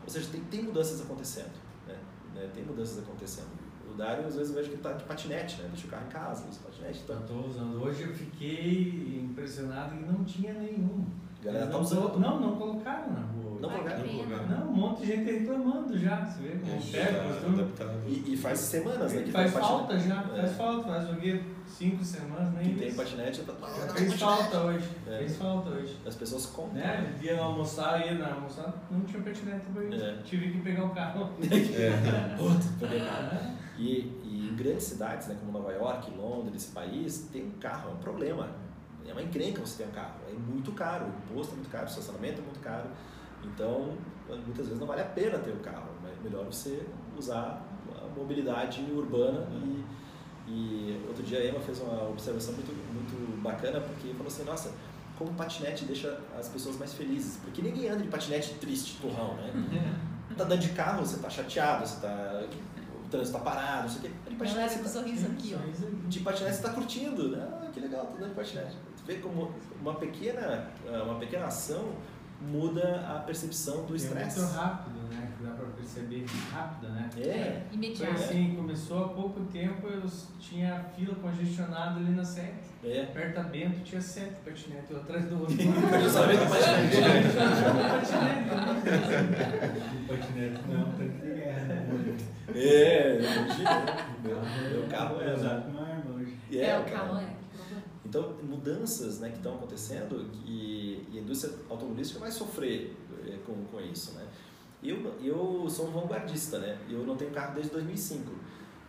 Ou seja, tem, tem mudanças acontecendo. Né? né? Tem mudanças acontecendo. O Dário, às vezes, eu vejo que está de patinete, né? deixa o carro em casa, usa patinete. Então... Eu estou usando. Hoje eu fiquei impressionado e não tinha nenhum. A galera tá usando. Não, não colocaram na rua. Não colocaram? Não, um monte de gente reclamando já, você vê? Com pega, e, e faz semanas, né? Que faz falta já, é. faz falta, faz o quê? Cinco semanas, nem Que tem patinete, tá... Já fez falta hoje, é. fez falta hoje. As pessoas compram. Né? Ia almoçar, ia na almoçar, não tinha patinete pra ir. É. Tive que pegar o carro. É. Puta, peguei o carro. E, e em grandes cidades, né, como Nova York, Londres, esse país, tem um carro, é um problema é uma encrenca você ter um carro. É muito caro, o imposto é muito caro, o estacionamento é muito caro. Então, muitas vezes não vale a pena ter o um carro. É melhor você usar a mobilidade urbana. E, e outro dia a Emma fez uma observação muito, muito bacana, porque falou assim: nossa, como patinete deixa as pessoas mais felizes. Porque ninguém anda de patinete triste, turrão, né? Uhum. Tá andando de carro, você tá chateado, você tá o trânsito tá parado, não sei o quê. De patinete, você tá, sorriso aqui, ó. De patinete você tá curtindo, né? Ah, que legal, tô andando de patinete vê como uma pequena, eh, uma pequena ação muda a percepção do estresse. É muito rápido, né? Perceber rápido, né? É. é imediato. Foi assim, começou há pouco tempo, eu tinha fila congestionada ali na sete. É. Perto Bento tinha sete patinetes, um atrás do outro. Eu sabia que patinete. patinete não, tem que guerra. É, imagina. Meu carro é. Exato, uma arma hoje. É, o carro é. Então, mudanças né, que estão acontecendo e, e a indústria automobilística vai sofrer é, com, com isso. Né? Eu, eu sou um vanguardista, né? eu não tenho carro desde 2005.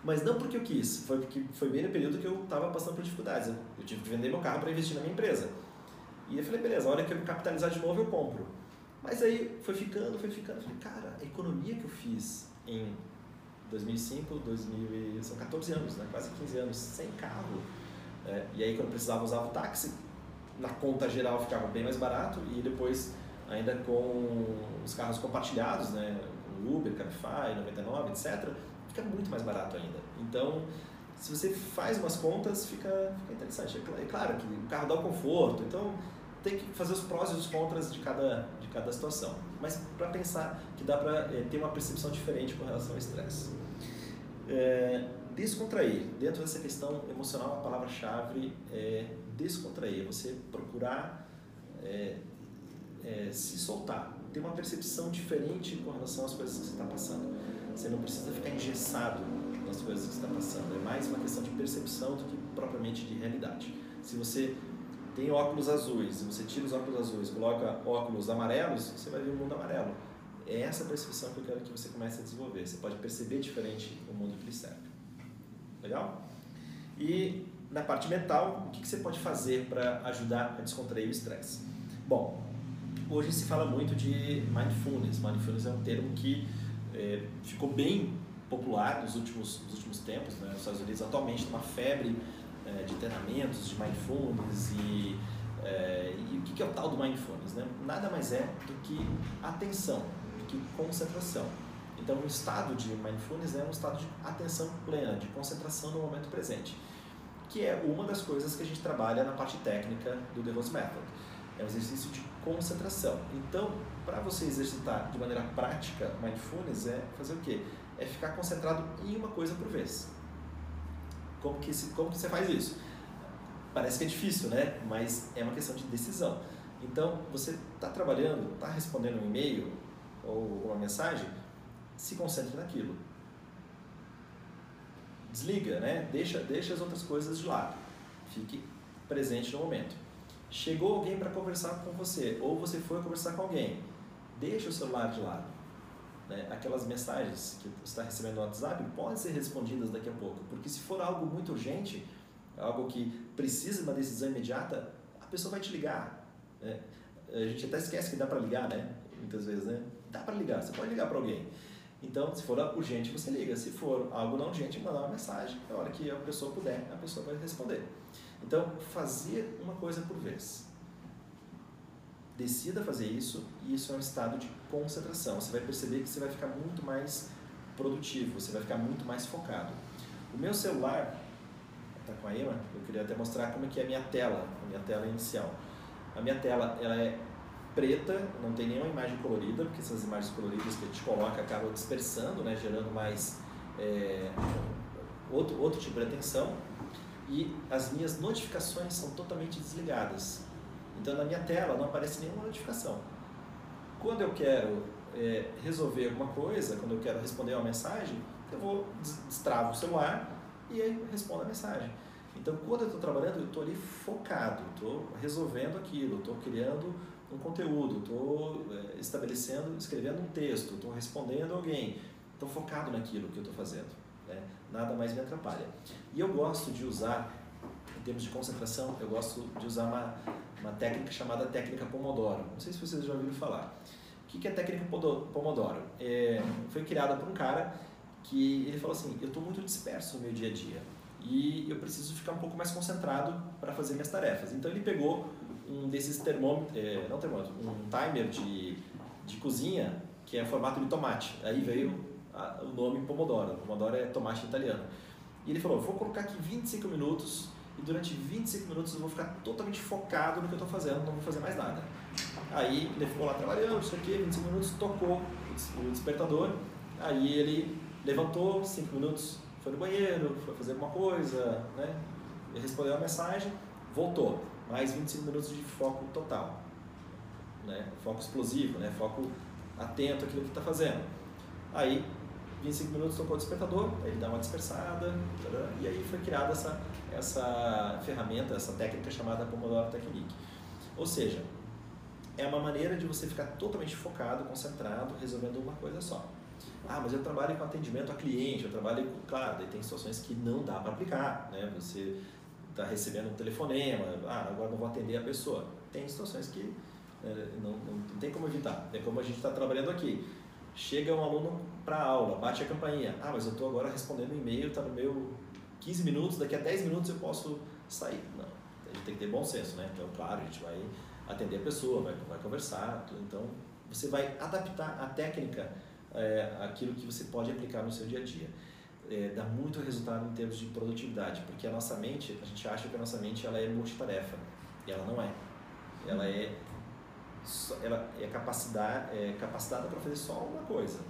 Mas não porque eu quis, foi porque foi bem no período que eu estava passando por dificuldades. Eu, eu, tive que vender meu carro para investir na minha empresa. E eu falei, beleza, a hora que eu capitalizar de novo eu compro. Mas aí foi ficando, foi ficando. Eu falei, cara, a economia que eu fiz em 2005, 2000, são 14 anos, né? quase 15 anos, sem carro é, e aí, quando precisava, usava o táxi. Na conta geral ficava bem mais barato. E depois, ainda com os carros compartilhados, né? Uber, Cabify, 99, etc., fica muito mais barato ainda. Então, se você faz umas contas, fica, fica interessante. É claro que o carro dá o conforto, então tem que fazer os prós e os contras de cada, de cada situação. Mas para pensar que dá para é, ter uma percepção diferente com relação ao estresse. É, descontrair. Dentro dessa questão emocional, a palavra-chave é descontrair. Você procurar é, é, se soltar, ter uma percepção diferente com relação às coisas que você está passando. Você não precisa ficar engessado nas coisas que está passando. É mais uma questão de percepção do que propriamente de realidade. Se você tem óculos azuis e você tira os óculos azuis coloca óculos amarelos, você vai ver o mundo amarelo. É essa percepção que eu quero que você comece a desenvolver. Você pode perceber diferente o mundo que lhe serve. Legal? E na parte mental, o que, que você pode fazer para ajudar a descontrair o estresse? Bom, hoje se fala muito de mindfulness. Mindfulness é um termo que é, ficou bem popular nos últimos, nos últimos tempos. Né? Nos Estados Unidos atualmente tem uma febre é, de treinamentos de mindfulness e, é, e o que, que é o tal do mindfulness? Né? Nada mais é do que atenção, do que concentração. Então, o estado de mindfulness é um estado de atenção plena, de concentração no momento presente, que é uma das coisas que a gente trabalha na parte técnica do The Rose Method. É um exercício de concentração. Então, para você exercitar de maneira prática mindfulness é fazer o quê? É ficar concentrado em uma coisa por vez. Como que, como que você faz isso? Parece que é difícil, né? Mas é uma questão de decisão. Então, você está trabalhando, está respondendo um e-mail ou uma mensagem, se concentre naquilo. Desliga, né? Deixa, deixa as outras coisas de lado. Fique presente no momento. Chegou alguém para conversar com você, ou você foi conversar com alguém, deixa o celular de lado. Né? Aquelas mensagens que você está recebendo no WhatsApp podem ser respondidas daqui a pouco, porque se for algo muito urgente, algo que precisa de uma decisão imediata, a pessoa vai te ligar. Né? A gente até esquece que dá para ligar, né? Muitas vezes, né? Dá para ligar, você pode ligar para alguém. Então, se for urgente, você liga. Se for algo não urgente, mandar uma mensagem. Na hora que a pessoa puder, a pessoa vai responder. Então, fazer uma coisa por vez. Decida fazer isso e isso é um estado de concentração. Você vai perceber que você vai ficar muito mais produtivo, você vai ficar muito mais focado. O meu celular, tá com a Emma, eu queria até mostrar como é que é a minha tela, a minha tela inicial. A minha tela, ela é preta, não tem nenhuma imagem colorida, porque essas imagens coloridas que a gente coloca acabam dispersando, né, gerando mais é, outro, outro tipo de atenção. E as minhas notificações são totalmente desligadas. Então na minha tela não aparece nenhuma notificação. Quando eu quero é, resolver alguma coisa, quando eu quero responder uma mensagem, eu vou destravo o celular e aí respondo a mensagem. Então, quando eu estou trabalhando, eu estou ali focado, estou resolvendo aquilo, estou criando um conteúdo, estou é, estabelecendo, escrevendo um texto, estou respondendo alguém, estou focado naquilo que eu estou fazendo. Né? Nada mais me atrapalha. E eu gosto de usar, em termos de concentração, eu gosto de usar uma, uma técnica chamada técnica Pomodoro. Não sei se vocês já ouviram falar. O que é técnica Pomodoro? É, foi criada por um cara que ele falou assim, eu estou muito disperso no meu dia a dia e eu preciso ficar um pouco mais concentrado para fazer minhas tarefas. Então ele pegou um desses termômetros, é, não termômetro, um timer de, de cozinha que é formato de tomate. Aí veio o nome Pomodoro. Pomodoro é tomate italiano. E ele falou: vou colocar aqui 25 minutos e durante 25 minutos eu vou ficar totalmente focado no que eu estou fazendo, não vou fazer mais nada. Aí ele ficou lá trabalhando, isso aqui, 25 minutos, tocou o despertador. Aí ele levantou, 5 minutos, foi no banheiro, foi fazer alguma coisa, né? Ele respondeu a mensagem, voltou mais 25 minutos de foco total. Né? Foco explosivo, né? foco atento àquilo que está fazendo. Aí, 25 minutos tocou o despertador, ele dá uma dispersada, e aí foi criada essa, essa ferramenta, essa técnica chamada Pomodoro Technique. Ou seja, é uma maneira de você ficar totalmente focado, concentrado, resolvendo uma coisa só. Ah, mas eu trabalho com atendimento a cliente, eu trabalho com. Claro, tem situações que não dá para aplicar, né? Você está recebendo um telefonema, ah, agora não vou atender a pessoa. Tem situações que é, não, não, não, tem como evitar. É como a gente está trabalhando aqui. Chega um aluno para a aula, bate a campainha. Ah, mas eu estou agora respondendo e-mail, está no meu 15 minutos, daqui a 10 minutos eu posso sair. Não, a gente tem que ter bom senso, né? Então, claro, a gente vai atender a pessoa, vai, vai conversar, tudo. então você vai adaptar a técnica é, àquilo que você pode aplicar no seu dia a dia. É, dá muito resultado em termos de produtividade, porque a nossa mente, a gente acha que a nossa mente ela é multitarefa, e ela não é. Ela é ela é é capacitada para fazer só uma coisa.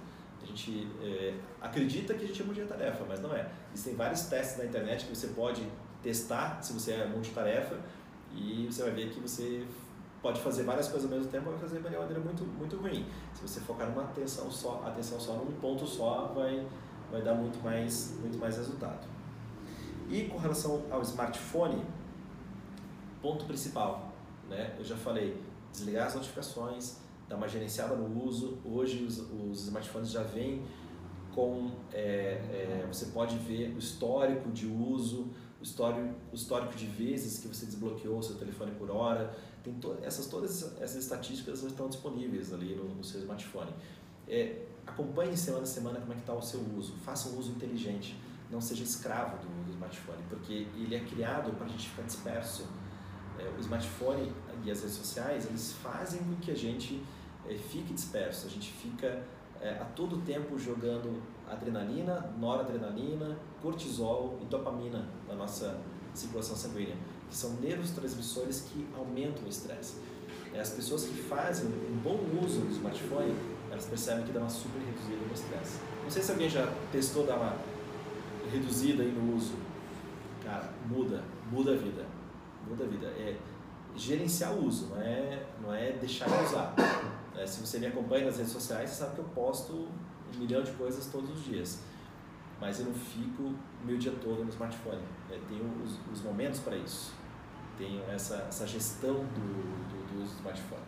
A gente é, acredita que a gente é multitarefa, mas não é. Existem vários testes na internet que você pode testar se você é multitarefa e você vai ver que você pode fazer várias coisas ao mesmo tempo, vai fazer de uma maneira muito, muito ruim. Se você focar numa atenção só, atenção só num ponto só, vai, vai dar muito mais, muito mais resultado. E com relação ao smartphone, ponto principal, né? Eu já falei, desligar as notificações, dar uma gerenciada no uso. Hoje os, os smartphones já vêm com, é, é, você pode ver o histórico de uso, o histórico, o histórico de vezes que você desbloqueou o seu telefone por hora. Tem to, essas, todas essas estatísticas estão disponíveis ali no, no seu smartphone. É, acompanhe semana a semana como é que está o seu uso. Faça um uso inteligente. Não seja escravo do, do smartphone, porque ele é criado para a gente ficar disperso. É, o smartphone e as redes sociais, eles fazem com que a gente é, fique disperso. A gente fica é, a todo tempo jogando adrenalina, noradrenalina, cortisol e dopamina na nossa circulação sanguínea, que são neurotransmissores que aumentam o estresse. É, as pessoas que fazem um bom uso do smartphone, elas percebem que dá uma super reduzida no estresse. Não sei se alguém já testou dar uma reduzida aí no uso. Cara, muda, muda a vida. Muda a vida. É gerenciar o uso, não é, não é deixar de usar. É, se você me acompanha nas redes sociais, você sabe que eu posto um milhão de coisas todos os dias. Mas eu não fico meu dia todo no smartphone. É, tenho os, os momentos para isso. Tenho essa, essa gestão do, do, do smartphone.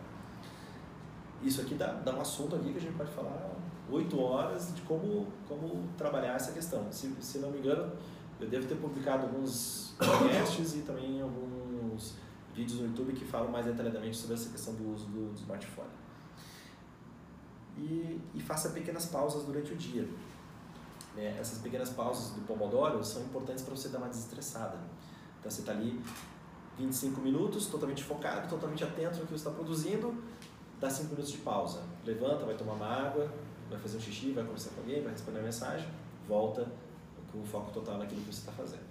Isso aqui dá, dá um assunto aqui que a gente pode falar oito horas de como, como trabalhar essa questão. Se, se não me engano, eu devo ter publicado alguns podcasts e também alguns vídeos no YouTube que falam mais detalhadamente sobre essa questão do uso do, do smartphone. E, e, faça pequenas pausas durante o dia. É, essas pequenas pausas do Pomodoro são importantes para você dar uma desestressada. Então você está ali 25 minutos, totalmente focado, totalmente atento no que você está produzindo, dá 5 minutos de pausa. Levanta, vai tomar uma água, vai fazer um xixi, vai conversar com alguém, vai responder uma mensagem, volta com o foco total naquilo que você está fazendo.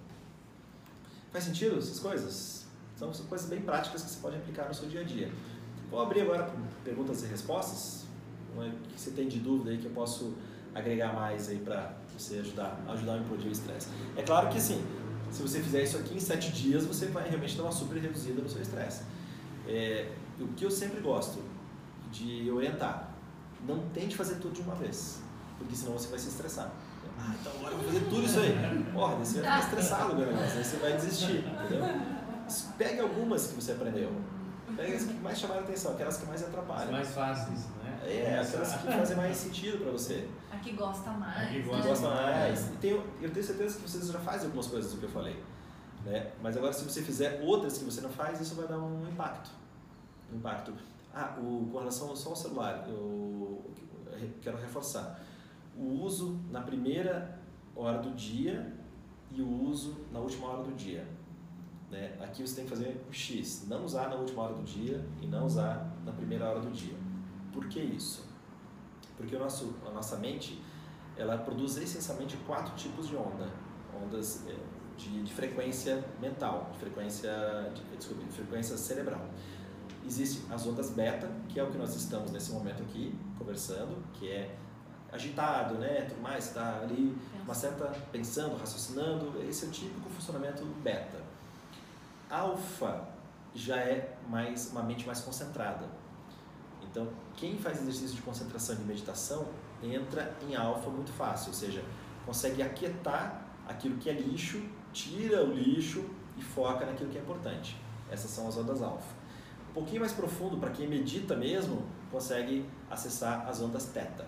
Faz sentido essas coisas? São coisas bem práticas que você pode aplicar no seu dia a dia. Vou abrir agora para perguntas e respostas. O que você tem de dúvida aí que eu posso agregar mais aí para você ajudar, ajudar a implodir o estresse? É claro que sim, se você fizer isso aqui em sete dias, você vai realmente dar uma super reduzida no seu estresse. É, o que eu sempre gosto de orientar, não tente fazer tudo de uma vez, porque senão você vai se estressar. Ah, então agora eu vou fazer tudo isso aí. Porra, você vai ficar estressado, meu negócio, aí você vai desistir, entendeu? Pegue algumas que você aprendeu. Pegue as que mais chamaram a atenção, aquelas que mais atrapalham. As mais fáceis, né? É, aquelas que fazem mais sentido para você. A que gosta mais. A que né? gosta Que gosta mais. E tenho, eu tenho certeza que vocês já fazem algumas coisas do que eu falei. Né? Mas agora, se você fizer outras que você não faz, isso vai dar um impacto. Um impacto. Ah, o, com relação só ao celular, eu quero reforçar. O uso na primeira hora do dia e o uso na última hora do dia. Né? Aqui você tem que fazer o X, não usar na última hora do dia e não usar na primeira hora do dia. Por que isso? Porque o nosso, a nossa mente ela produz essencialmente quatro tipos de onda, ondas eh, de, de frequência mental, de frequência, de, desculpe, de frequência cerebral. Existem as ondas beta, que é o que nós estamos nesse momento aqui conversando, que é agitado, né, tudo mais, está ali uma certa pensando, raciocinando, esse é o típico funcionamento beta. Alfa já é mais uma mente mais concentrada. Então, quem faz exercício de concentração e de meditação entra em alfa muito fácil, ou seja, consegue aquietar aquilo que é lixo, tira o lixo e foca naquilo que é importante. Essas são as ondas alfa. Um pouquinho mais profundo, para quem medita mesmo, consegue acessar as ondas teta,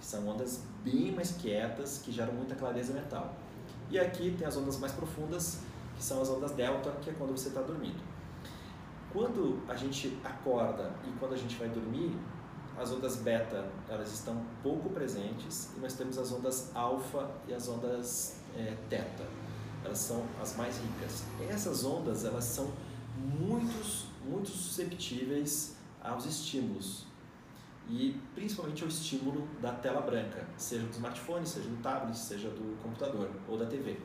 que são ondas bem mais quietas, que geram muita clareza mental. E aqui tem as ondas mais profundas, que são as ondas delta, que é quando você está dormindo. Quando a gente acorda e quando a gente vai dormir, as ondas beta elas estão pouco presentes e nós temos as ondas alfa e as ondas é, teta. Elas são as mais ricas. Essas ondas elas são muitos muito susceptíveis aos estímulos e principalmente ao estímulo da tela branca, seja do smartphone, seja do tablet, seja do computador ou da TV.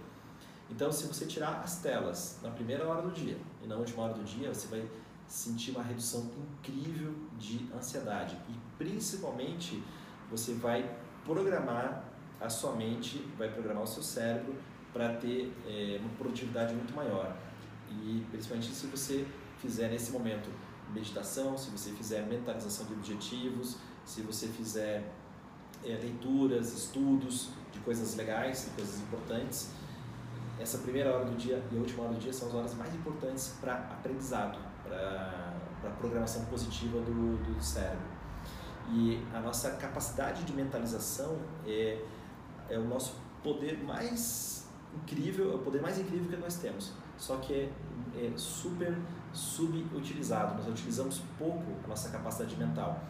Então, se você tirar as telas na primeira hora do dia e na última hora do dia, você vai sentir uma redução incrível de ansiedade e principalmente você vai programar a sua mente, vai programar o seu cérebro para ter é, uma produtividade muito maior. E principalmente se você fizer nesse momento meditação, se você fizer mentalização de objetivos, se você fizer é, leituras, estudos de coisas legais, de coisas importantes, essa primeira hora do dia e a última hora do dia são as horas mais importantes para aprendizado, para programação positiva do, do cérebro. E a nossa capacidade de mentalização é, é o nosso poder mais incrível, é o poder mais incrível que nós temos. Só que é, é super subutilizado, nós utilizamos pouco a nossa capacidade mental.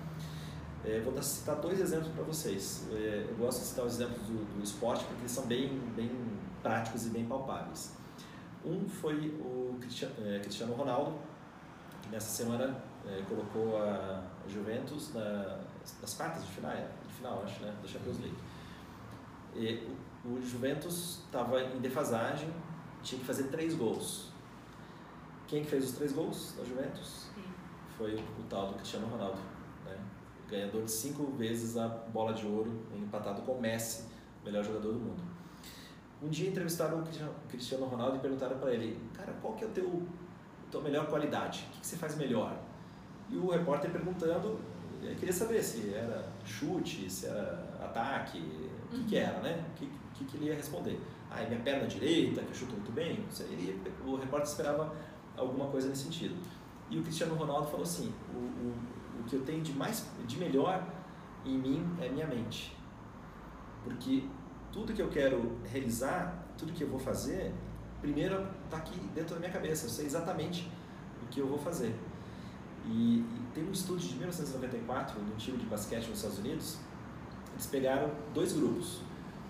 É, vou citar dois exemplos para vocês. É, eu gosto de citar os exemplos do, do, esporte porque eles são bem, bem práticos e bem palpáveis. Um foi o Cristiano, é, Cristiano Ronaldo, que nessa semana é, colocou a Juventus na, nas quartas de final, de final acho, né, da Champions League. E o, Juventus estava em defasagem, tinha que fazer três gols. Quem que fez os três gols da Juventus? Sim. Foi o, o, tal do Cristiano Ronaldo, né? ganhador de cinco vezes a bola de ouro, empatado com o Messi, melhor jogador do mundo. Um dia entrevistaram o Cristiano Ronaldo e perguntaram para ele, cara, qual que é o teu tua melhor qualidade? O que, que você faz melhor? E o repórter perguntando, ele queria saber se era chute, se era ataque, o que, que uhum. era, né? O que, que, que, ele ia responder? Ah, é minha perna direita, que eu chuto muito bem? Ele, o repórter esperava alguma coisa nesse sentido. E o Cristiano Ronaldo falou assim, o, o, o que eu tenho de, mais, de melhor em mim é minha mente. Porque tudo que eu quero realizar, tudo que eu vou fazer, primeiro está aqui dentro da minha cabeça, eu sei exatamente o que eu vou fazer. E, e tem um estudo de 1994 no time de basquete nos Estados Unidos, eles pegaram dois grupos.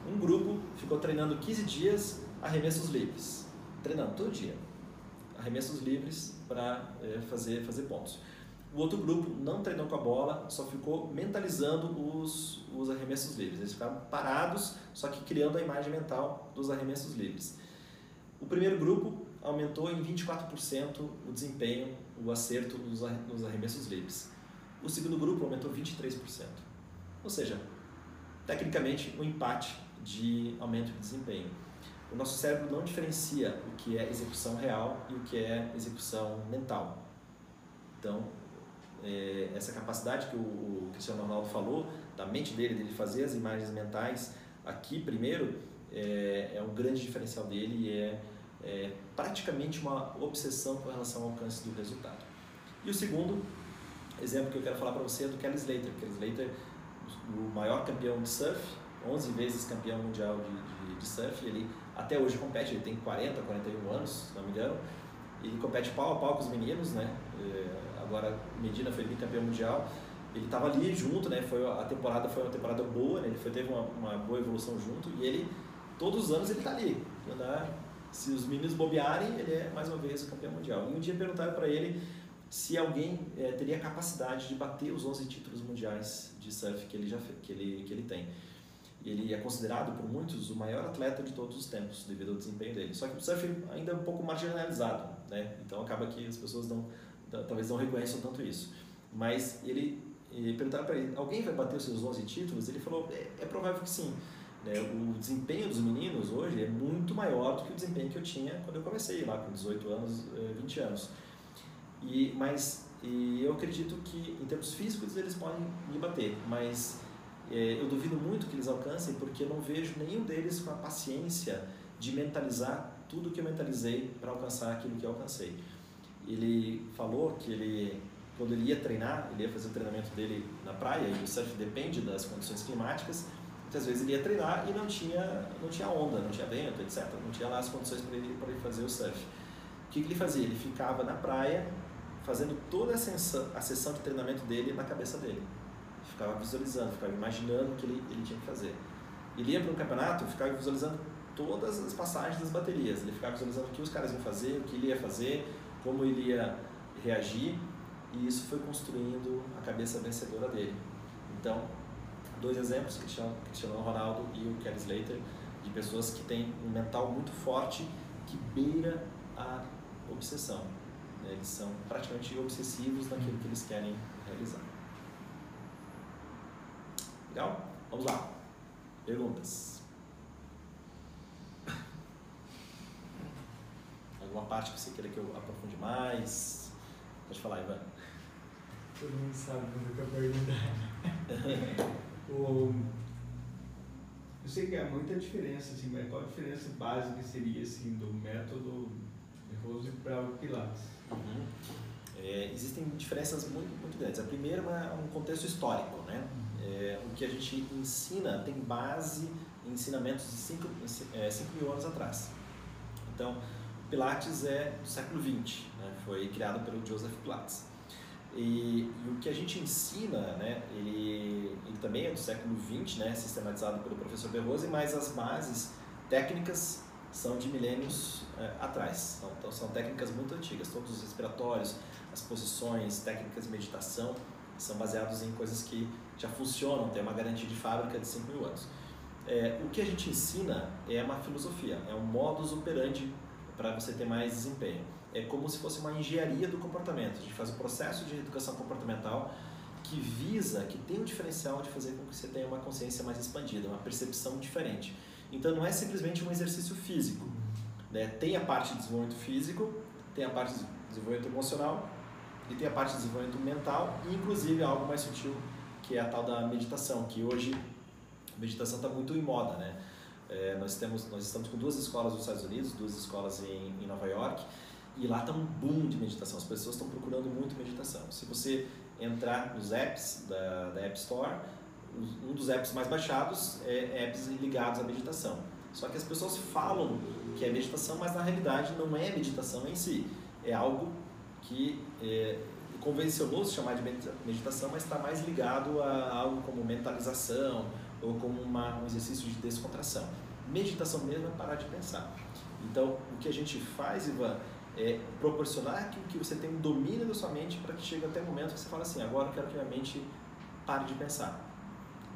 Um grupo ficou treinando 15 dias arremessos livres, treinando todo dia, arremessos livres para é, fazer, fazer pontos. O outro grupo não treinou com a bola, só ficou mentalizando os, os arremessos livres. Eles ficaram parados, só que criando a imagem mental dos arremessos livres. O primeiro grupo aumentou em 24% o desempenho, o acerto nos arremessos livres. O segundo grupo aumentou 23%. Ou seja, tecnicamente, um empate de aumento de desempenho. O nosso cérebro não diferencia o que é execução real e o que é execução mental. Então, é, essa capacidade que o, o Cristiano Ronaldo falou, da mente dele, dele fazer as imagens mentais aqui primeiro, é, é um grande diferencial dele e é, é praticamente uma obsessão com relação ao alcance do resultado. E o segundo exemplo que eu quero falar para você é do Kelly Slater. Kelly Slater, o maior campeão de surf, 11 vezes campeão mundial de, de, de surf, ele até hoje compete, ele tem 40, 41 anos, se não me engano, ele compete pau a pau com os meninos, né? É, agora Medina foi campeão mundial, ele estava ali junto, né? Foi a temporada foi uma temporada boa, né? ele foi, teve uma, uma boa evolução junto e ele todos os anos ele está ali. Né? Se os meninos bobearem, ele é mais uma vez campeão mundial. E um dia perguntaram para ele se alguém é, teria capacidade de bater os 11 títulos mundiais de surf que ele já que ele que ele tem. Ele é considerado por muitos o maior atleta de todos os tempos devido ao desempenho dele. Só que o surf ainda é um pouco marginalizado, né? Então acaba que as pessoas não talvez não reconheçam tanto isso. Mas ele, ele perguntaram para ele, alguém vai bater os seus 11 títulos? Ele falou, é, é provável que sim. Né? O desempenho dos meninos hoje é muito maior do que o desempenho que eu tinha quando eu comecei lá com 18 anos, 20 eh, anos. E, mas e eu acredito que em termos físicos eles podem me bater, mas é, eu duvido muito que eles alcancem porque eu não vejo nenhum deles com a paciência de mentalizar tudo que eu mentalizei para alcançar aquilo que eu alcancei. Ele falou que ele quando ele ia treinar, ele ia fazer o treinamento dele na praia e o surf depende das condições climáticas Muitas vezes ele ia treinar e não tinha, não tinha onda, não tinha vento, etc. Não tinha lá as condições para ele, ele fazer o surf. O que, que ele fazia? Ele ficava na praia fazendo toda a sessão, a sessão de treinamento dele na cabeça dele. Ficava visualizando, ficava imaginando o que ele, ele tinha que fazer. Ele ia para um campeonato, ficava visualizando todas as passagens das baterias. Ele ficava visualizando o que os caras iam fazer, o que ele ia fazer, como ele ia reagir, e isso foi construindo a cabeça vencedora dele. Então, dois exemplos, Cristiano, Cristiano Ronaldo e o Kelly Slater, de pessoas que têm um mental muito forte que beira a obsessão. né? Eles são praticamente obsessivos naquilo que eles querem realizar. Legal? Vamos lá. Perguntas. Alguma parte que você queira que eu aprofunde mais? Pode falar, Ivan. Todo mundo sabe quando que eu perguntar. o... Eu sei que há muita diferença, assim, mas qual a diferença básica seria assim, do método Rose para o Pilates? Uhum. É, existem diferenças muito, muito grandes. A primeira é um contexto histórico, né? É, o que a gente ensina tem base em ensinamentos de 5 é, mil anos atrás. Então, Pilates é do século XX, né? foi criado pelo Joseph Pilates. E, e, o que a gente ensina, né, ele, ele também é do século XX, né, sistematizado pelo professor Berrose, mas as bases técnicas são de milênios é, atrás. Então, então, são técnicas muito antigas. Todos os respiratórios, as posições, técnicas de meditação são baseados em coisas que já funcionam, tem uma garantia de fábrica de 5 mil anos. É, o que a gente ensina é uma filosofia, é um modus operandi para você ter mais desempenho é como se fosse uma engenharia do comportamento. A gente faz um processo de educação comportamental que visa, que tem o um diferencial de fazer com que você tenha uma consciência mais expandida, uma percepção diferente. Então não é simplesmente um exercício físico. Né? Tem a parte de desenvolvimento físico, tem a parte de desenvolvimento emocional e tem a parte de desenvolvimento mental e inclusive algo mais sutil que é a tal da meditação, que hoje a meditação está muito em moda, né? É, nós, temos, nós estamos com duas escolas nos Estados Unidos, duas escolas em, em Nova York, e lá está um boom de meditação, as pessoas estão procurando muito meditação. Se você entrar nos apps da, da App Store, um dos apps mais baixados é apps ligados à meditação. Só que as pessoas falam que é meditação, mas na realidade não é meditação em si. É algo que é, convencionou se chamar de meditação, mas está mais ligado a algo como mentalização ou como uma, um exercício de descontração. Meditação mesmo é parar de pensar. Então, o que a gente faz, Ivan, é proporcionar que, que você tenha um domínio da sua mente para que chegue até o momento que você fala assim, agora eu quero que minha mente pare de pensar.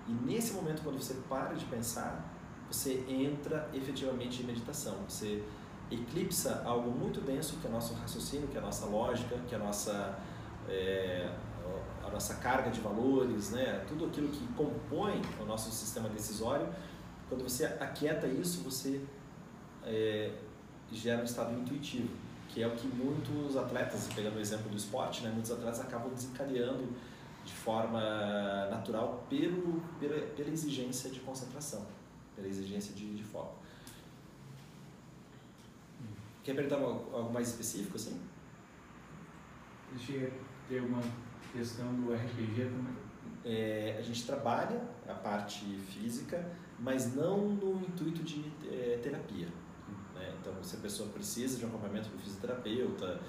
E nesse momento, quando você para de pensar, você entra efetivamente em meditação. Você eclipsa algo muito denso que é nosso raciocínio, que é a nossa lógica, que é a nossa, é, nossa carga de valores, né? tudo aquilo que compõe o nosso sistema decisório. Quando você aquieta isso, você é, gera um estado intuitivo que é o que muitos atletas, pegando o exemplo do esporte, né, muitos atletas acabam desencadeando de forma natural pelo, pela, pela exigência de concentração, pela exigência de, de foco. Quer perguntar algo mais específico assim? Deixa eu ter uma questão do RPG também. É, a gente trabalha a parte física, mas não no intuito de é, terapia. Né? Então, se a pessoa precisa de um acompanhamento do fisioterapeuta,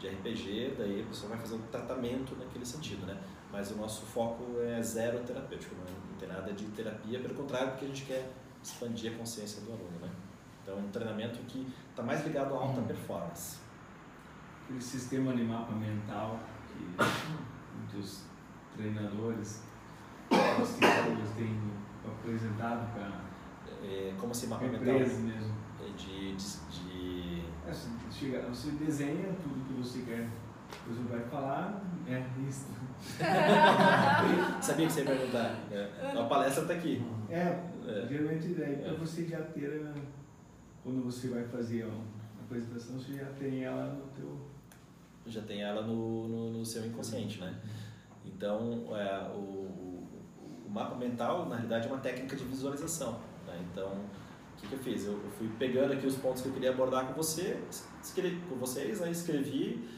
de RPG, daí a pessoa vai fazer um tratamento naquele sentido, né? Mas o nosso foco é zero terapêutico, não, não tem nada de terapia, pelo contrário, porque a gente quer expandir a consciência do aluno, né? Então, é um treinamento que está mais ligado à alta performance. Aquele sistema de mapa mental que muitos treinadores, os têm apresentado para é, como assim mapa mental? mesmo de, de, de... É, você, chega, você desenha tudo que você quer. Depois você vai falar, é isso. Sabia que você ia perguntar. É. A palestra está aqui. É, é. geralmente daí para é. você já ter, quando você vai fazer a apresentação, você já tem ela no teu... Já tem ela no, no, no seu inconsciente, né? Então, é, o, o mapa mental, na realidade, é uma técnica de visualização. Né? Então, que, que eu fiz? Eu, eu, fui pegando aqui os pontos que eu queria abordar com você, escrevi, com vocês, né? escrevi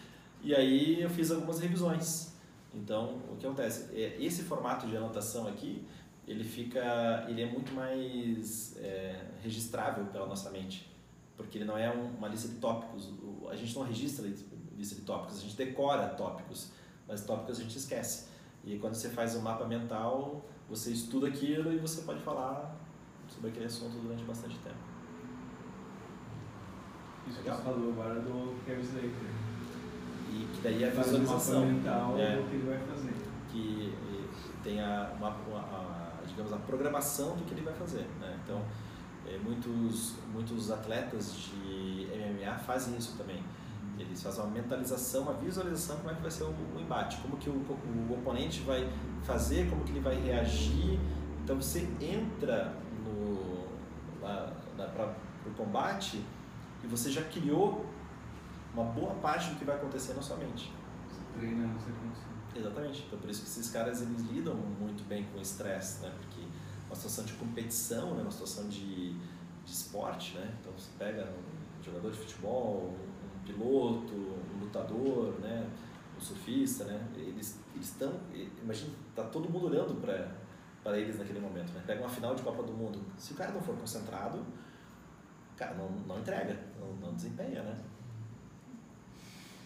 e aí eu fiz algumas revisões. Então, o que acontece? É, esse formato de anotação aqui, ele fica, ele é muito mais é, registrável pela nossa mente, porque ele não é uma lista de tópicos. A gente não registra lista de tópicos, a gente decora tópicos, mas tópicos a gente esquece. E quando você faz um mapa mental, você estuda aquilo e você pode falar sobre aquele assunto durante bastante tempo. Isso Legal? que você falou agora do Kevin Slater. E que daí é a visualização. mental É. do que ele vai fazer. que tem a, uma, uma- a, digamos, a programação do que ele vai fazer. Né? Então, eh, muitos, muitos atletas de MMA fazem isso também. Eles fazem uma mentalização, uma visualização como é que vai ser o, o embate, como que o, o oponente vai fazer, como que ele vai reagir. Então você entra no para o combate e você já criou uma boa parte do que vai acontecer na sua mente. Você treina de acontecer. Exatamente. Então por isso que esses caras eles lidam muito bem com o estresse, né? Porque uma situação de competição, né? Uma situação de, de esporte, né? Então você pega um jogador de futebol, um piloto, um lutador, né? Um surfista, né? Eles estão, imagina, tá todo mundo olhando para para eles naquele momento, né? Pega uma final de Copa do Mundo, se o cara não for concentrado, cara não, não entrega, não, não desempenha, né?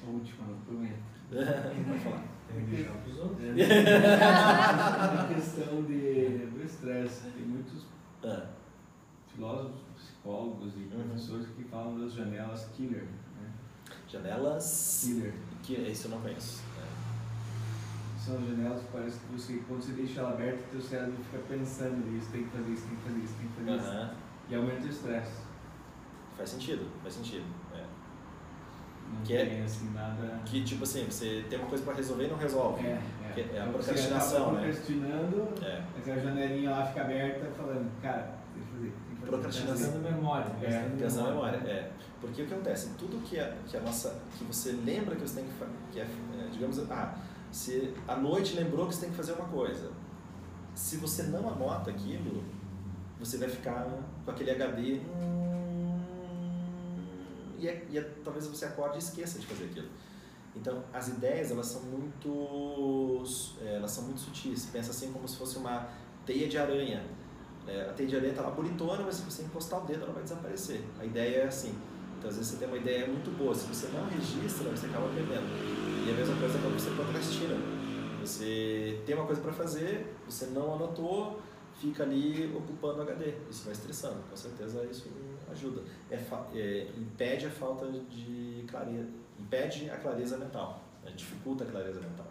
A última, não prometo. Pode falar. Tem que deixar pros outros. É questão de, do estresse. Tem muitos Ah, filósofos, psicólogos e Uhum. professores que falam das janelas killer. Janelas Killer. que esse eu não conheço. né? São janelas que parece que você, quando você deixa ela aberta, teu cérebro fica pensando nisso, tem que fazer isso, tem que fazer isso, tem que fazer isso. Aham. E aumenta o estresse. Faz sentido, faz sentido. É. Não Que é- tem assim nada. Que tipo assim, você tem uma coisa pra resolver e não resolve. É, Que é a Então, você procrastinação, acaba né? procrastinando, É. aquela janelinha lá fica aberta falando, cara, tem que fazer, tem que fazer. Procrastinação. Gastando memória. É, Gastando Pensa na memória, é. Porque o que acontece? Tudo que a, que a nossa. que você lembra que você tem que fazer. Que é, é, digamos, ah, se à noite lembrou que você tem que fazer uma coisa. Se você não anota aquilo, você vai ficar com aquele HD. hum, E, é- e é- talvez você acorde e esqueça de fazer aquilo. Então, as ideias, elas são muito, é, elas são muito sutis. Pensa assim como se fosse uma teia de aranha. É, a teia de aranha está lá bonitona, mas se você encostar o dedo, ela vai desaparecer. A ideia é assim. Então, às vezes você tem uma ideia muito boa. Se você não registra, você acaba perdendo. E a mesma coisa quando você procrastina. Você tem uma coisa para fazer, você não anotou, fica ali ocupando o HD. Isso vai estressando. Com certeza isso ajuda. É, é, impede a falta de clareza, impede a clareza mental, né? dificulta a clareza mental.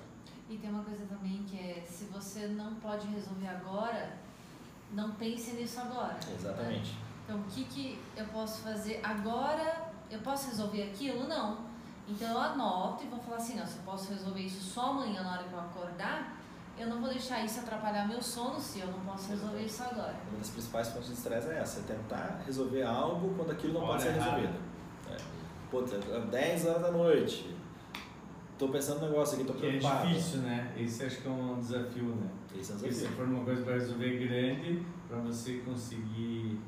E tem uma coisa também que é, se você não pode resolver agora, não pense nisso agora. né? Então, o que, que eu posso fazer agora? Eu posso resolver aquilo? Não. Então, eu anoto e vou falar assim: não, se eu posso resolver isso só amanhã na hora que eu acordar, eu não vou deixar isso atrapalhar meu sono se eu não posso resolver isso agora. Uma das principais fontes de estresse é essa, é tentar resolver algo quando aquilo não Hora pode ser resolvido. É. É 10 horas da noite, tô pensando no negócio aqui, tô Que é preocupado. difícil, né? Esse acho que é um desafio, né? Esse é um Porque se desafio. for uma coisa para resolver grande, para você conseguir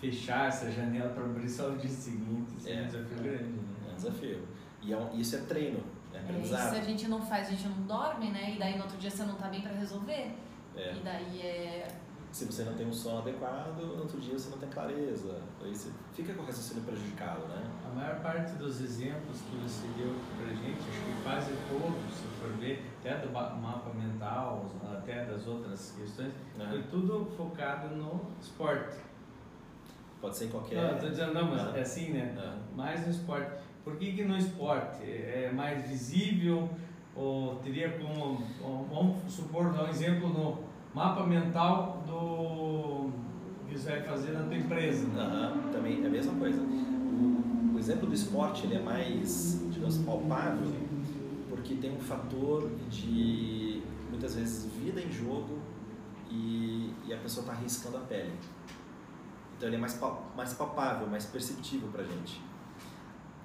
fechar essa janela para abrir só no dia seguinte, isso é, É. um desafio grande, É né? um desafio. E é um- isso é treino, é É, e se aprendizado. a gente não faz, a gente não dorme, né? E daí no outro dia você não tá bem pra resolver. É. E daí é. Se você não tem um sono adequado, no outro dia você não tem clareza. Aí você fica com o raciocínio prejudicado, né? A maior parte dos exemplos que você deu pra gente, acho que quase todos, se for ver, até do mapa mental, até das outras questões, Né? foi tudo focado no esporte. Pode ser em qualquer. Não, eu tô dizendo, não, mas Ah. é assim, né? Ah. Mais no esporte. Por que, que no esporte é mais visível ou teria como, vamos supor, dar um exemplo no mapa mental do que você vai fazer na tua empresa. Aham, também é a mesma coisa. O, o exemplo do esporte ele é mais, digamos, palpável, porque tem um fator de, muitas vezes, vida em jogo e, e a pessoa está arriscando a pele. Então ele é mais, mais palpável, mais perceptível para a gente.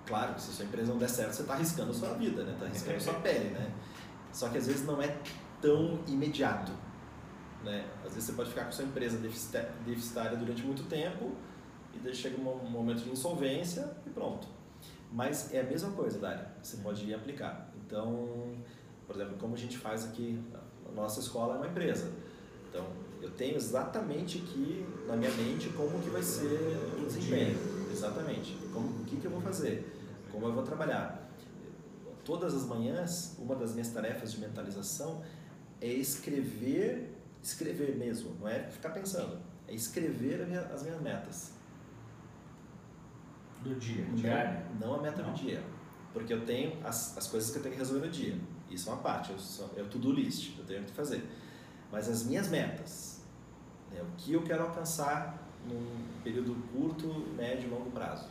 Claro se sua empresa não der certo, você está arriscando a sua vida, né? Está arriscando a sua pele, né? Só que às vezes não é tão imediato, né? Às vezes você pode ficar com sua empresa deficitária durante muito tempo e daí chega um momento de insolvência e pronto. Mas é a mesma coisa, Dário, você pode ir aplicar. Então, por exemplo, como a gente faz aqui, a nossa escola é uma empresa. Então, eu tenho exatamente aqui na minha mente como que vai ser o desempenho. Exatamente. Como, o que, que eu vou fazer? Como eu vou trabalhar? Todas as manhãs, uma das minhas tarefas de mentalização é escrever, escrever mesmo, não é ficar pensando, é escrever a minha- as minhas metas. Do dia, Não- diário. Não a meta Não. do dia. Porque eu tenho as, as coisas que eu tenho que resolver no dia. Isso é uma parte, eu, sou, eu to-do list, eu tenho que fazer. Mas as minhas metas, né, o que eu quero alcançar num período curto, médio e longo prazo.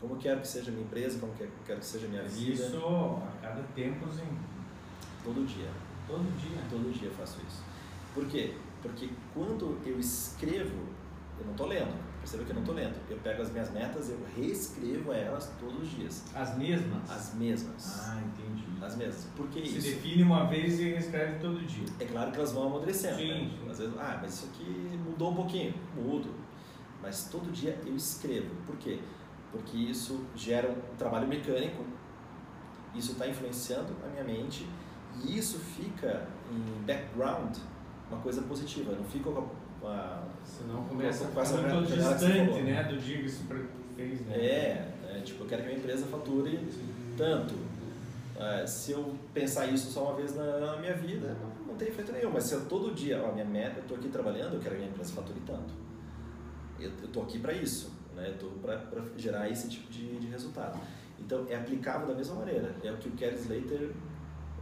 Como eu quero que seja a minha empresa, como eu quero que seja a minha Mas vida. Isso a cada tempozinho. Todo dia. Todo dia. Todo dia eu faço isso. Por quê? Porque quando eu escrevo, eu não estou lendo. Perceba que eu não estou lendo. Eu pego as minhas metas, eu reescrevo elas todos os dias. As mesmas? As mesmas. Ah, entendi. As mesmas. Por que Se isso? define uma vez e escreve todo dia. É claro que elas vão amadurecendo. Sim, né? sim. Às vezes, ah, mas isso aqui mudou um pouquinho. Mudo. Mas todo dia eu escrevo. Por quê? Porque isso gera um trabalho mecânico, isso está influenciando a minha mente e isso fica em background uma coisa positiva. Eu não fico com a. Senão começa a Com essa muito você distante, né? Do dia que isso fez, né? É, né? tipo, eu quero que a minha empresa fature tanto. É, se eu pensar isso só uma vez na, minha vida, não, não tem efeito nenhum. Mas se eu todo dia, a minha meta, eu estou aqui trabalhando, eu quero que a minha empresa fature tanto. Eu estou aqui para isso, né? Estou para gerar esse tipo de, de resultado. Então, é aplicável da mesma maneira. É o que o Kelly Slater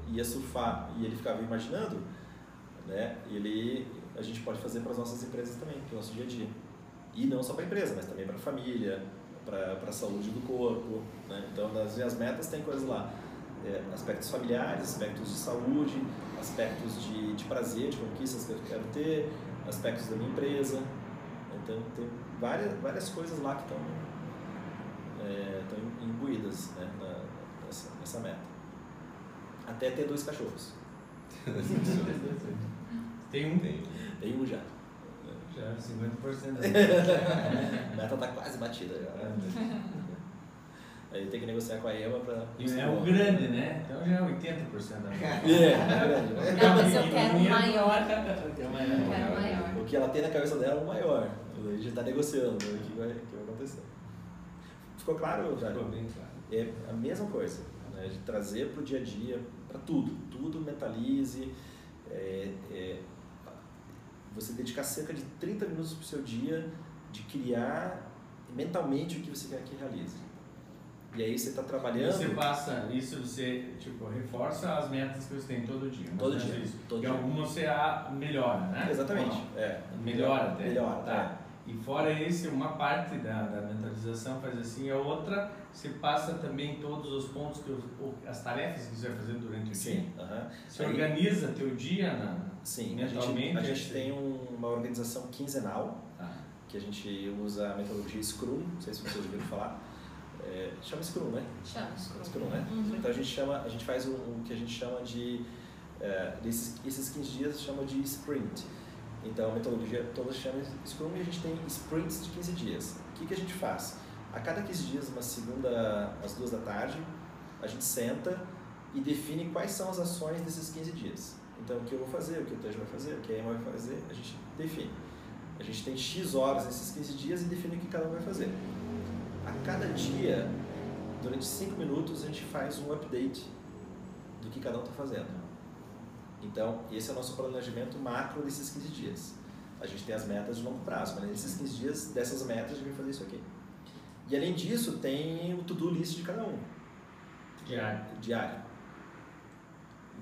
ia surfar e ele ficava imaginando, né? Ele, a gente pode fazer para as nossas empresas também, para o nosso dia a dia. E não só para a empresa, mas também para a família, para a saúde do corpo. Né? Então, nas minhas metas tem coisas lá. É, aspectos familiares, aspectos de saúde, aspectos de, de prazer, de conquistas que eu quero ter, aspectos da minha empresa. Então, tem várias, várias coisas lá que estão é, estão imbuídas né, na, nessa, nessa meta. Até ter dois cachorros. Tem um. Tem um já. Já, 50%. A meta está quase batida já. né? Aí tem que negociar com a Eva para. E é o grande, né? Então já é 80% da meta. É, grande, né? Não, mas eu quero Pequenininha. maior. Eu quero maior. O que ela tem na cabeça dela é o maior. A gente está negociando né, o que vai, o que vai acontecer. Ficou claro, Jário? Ficou bem claro. É a mesma coisa, né? de trazer para o dia a dia, para tudo. Tudo mentalize. é, é, você dedicar cerca de 30 minutos para o seu dia de criar mentalmente o que você quer que realize. E aí você está trabalhando Você passa, isso você, tipo, reforça as metas que você tem todo dia. todo é dia. Isso. Todo e dia. algumas você a melhora, né? Exatamente. É. Melhora até. Melhora, tá. E fora esse, uma parte da, da mentalização faz assim, a outra você passa também todos os pontos, que o- as tarefas que você vai fazer durante o Sim. dia. aham. Você Aí- organiza teu dia na. Sim, a gente, Mentalmente, a gente esse- tem um- uma organização quinzenal Tá. que a gente usa a metodologia Scrum, não sei se vocês ouviram falar. É, chama Scrum, né? Chama Scrum. Scrum, né? Uhum. Então a gente chama, a gente faz o, o que a gente chama de é, esses, esses 15 dias chama de sprint. Então a metodologia toda chama Scrum e a gente tem sprints de 15 dias. O que, que a gente faz? A cada 15 dias, uma segunda às duas da tarde, a gente senta e define quais são as ações desses 15 dias. Então o que eu vou fazer, o que o Tejo vai fazer, o que a Emma vai fazer, a gente define. A gente tem X horas nesses 15 dias e define o que cada um vai fazer. Cada dia, durante 5 minutos, a gente faz um update do que cada um está fazendo. Então, esse é o nosso planejamento macro desses 15 dias. A gente tem as metas de longo prazo, mas nesses 15 dias, dessas metas, a gente vai fazer isso aqui. E além disso, tem o to-do list de cada um, Diário. diário.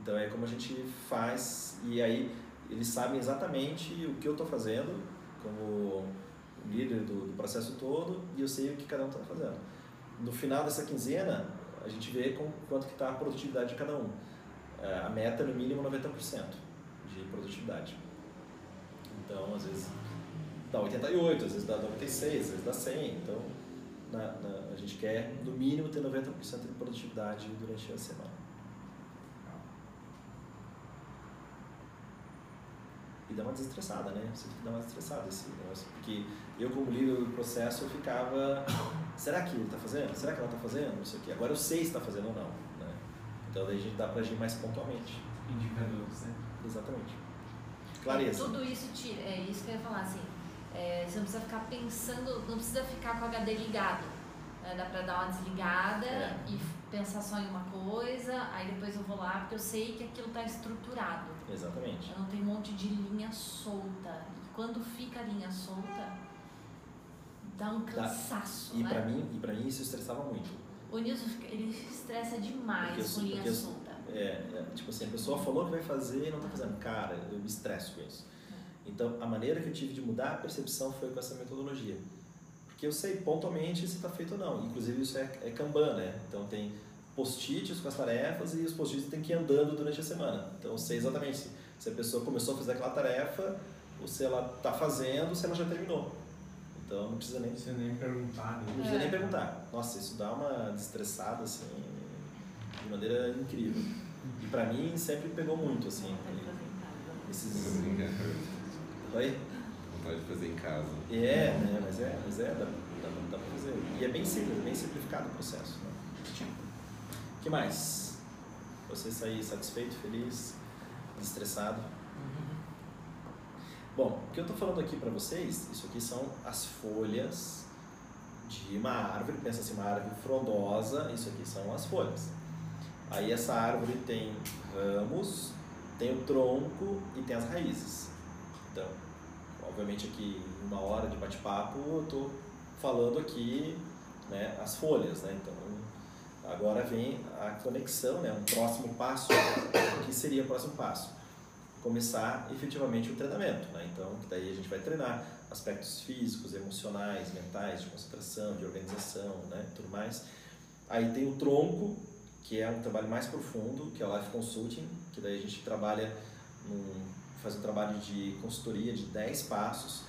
Então, é como a gente faz, e aí eles sabem exatamente o que eu estou fazendo, como líder do, do processo todo, e eu sei o que cada um está fazendo. No final dessa quinzena, a gente vê com, quanto que está a produtividade de cada um. É, A meta no mínimo 90% de produtividade. Então, às vezes dá 88, às vezes dá 96, às vezes dá 100. Então, na, na- a gente quer no mínimo ter 90% de produtividade durante a semana. E dá uma desestressada, né? Você tem que dar uma desestressada esse negócio. Porque eu, como líder do processo, eu ficava. Será que ele está fazendo? Será que ela está fazendo? Não sei o quê. Agora eu sei se está fazendo ou não. Né? Então daí a gente dá para agir mais pontualmente. Indicadores, né? Exatamente. Clareza. Tudo isso tira, é isso que eu ia falar, assim. é, você não precisa ficar pensando, não precisa ficar com o HD ligado. né, dá pra dar uma desligada É. e pensar só em uma coisa, aí depois eu vou lá, porque eu sei que aquilo tá estruturado. Exatamente. Eu não tenho um monte de linha solta. E quando fica a linha solta, dá um Dá. cansaço, E né? para mim, e para mim isso estressava muito. O Nilson, ele estressa demais eu- com linha eu- solta. É, é, tipo assim, a pessoa falou que vai fazer e não tá fazendo. Cara, eu me estresso com isso. Então, a maneira que eu tive de mudar a percepção foi com essa metodologia. Porque eu sei pontualmente se está feito ou não. Inclusive, isso é, é Kanban, né? Então, tem post-its com as tarefas e os post-its tem que ir andando durante a semana. Então, eu sei exatamente se, se a pessoa começou a fazer aquela tarefa ou se ela está fazendo ou se ela já terminou. Então, não precisa nem, Não precisa nem perguntar. não Né? precisa É. nem perguntar. Nossa, isso dá uma destressada, assim, de maneira incrível. E pra mim, sempre pegou muito, assim. Esses... Oi? Vontade de fazer em casa. É, né? Mas é, mas é, dá, dá, dá pra fazer. E é bem simples, bem simplificado o processo. Né? O que mais? Você sair satisfeito, feliz, destressado? Bom, o que eu estou falando aqui para vocês, isso aqui são as folhas de uma árvore, pensa assim, uma árvore frondosa, isso aqui são as folhas. Aí essa árvore tem ramos, tem o tronco e tem as raízes. Então, obviamente aqui em uma hora de bate-papo eu estou falando aqui né, as folhas, né? Então, agora vem a conexão, né? Um próximo passo, que seria o próximo passo? começar efetivamente o treinamento, né? Então, daí a gente vai treinar aspectos físicos, emocionais, mentais, de concentração, de organização, né? Tudo mais. Aí tem o tronco, que é um trabalho mais profundo, que é o Life Consulting, que daí a gente trabalha, num, faz um trabalho de consultoria de 10 passos,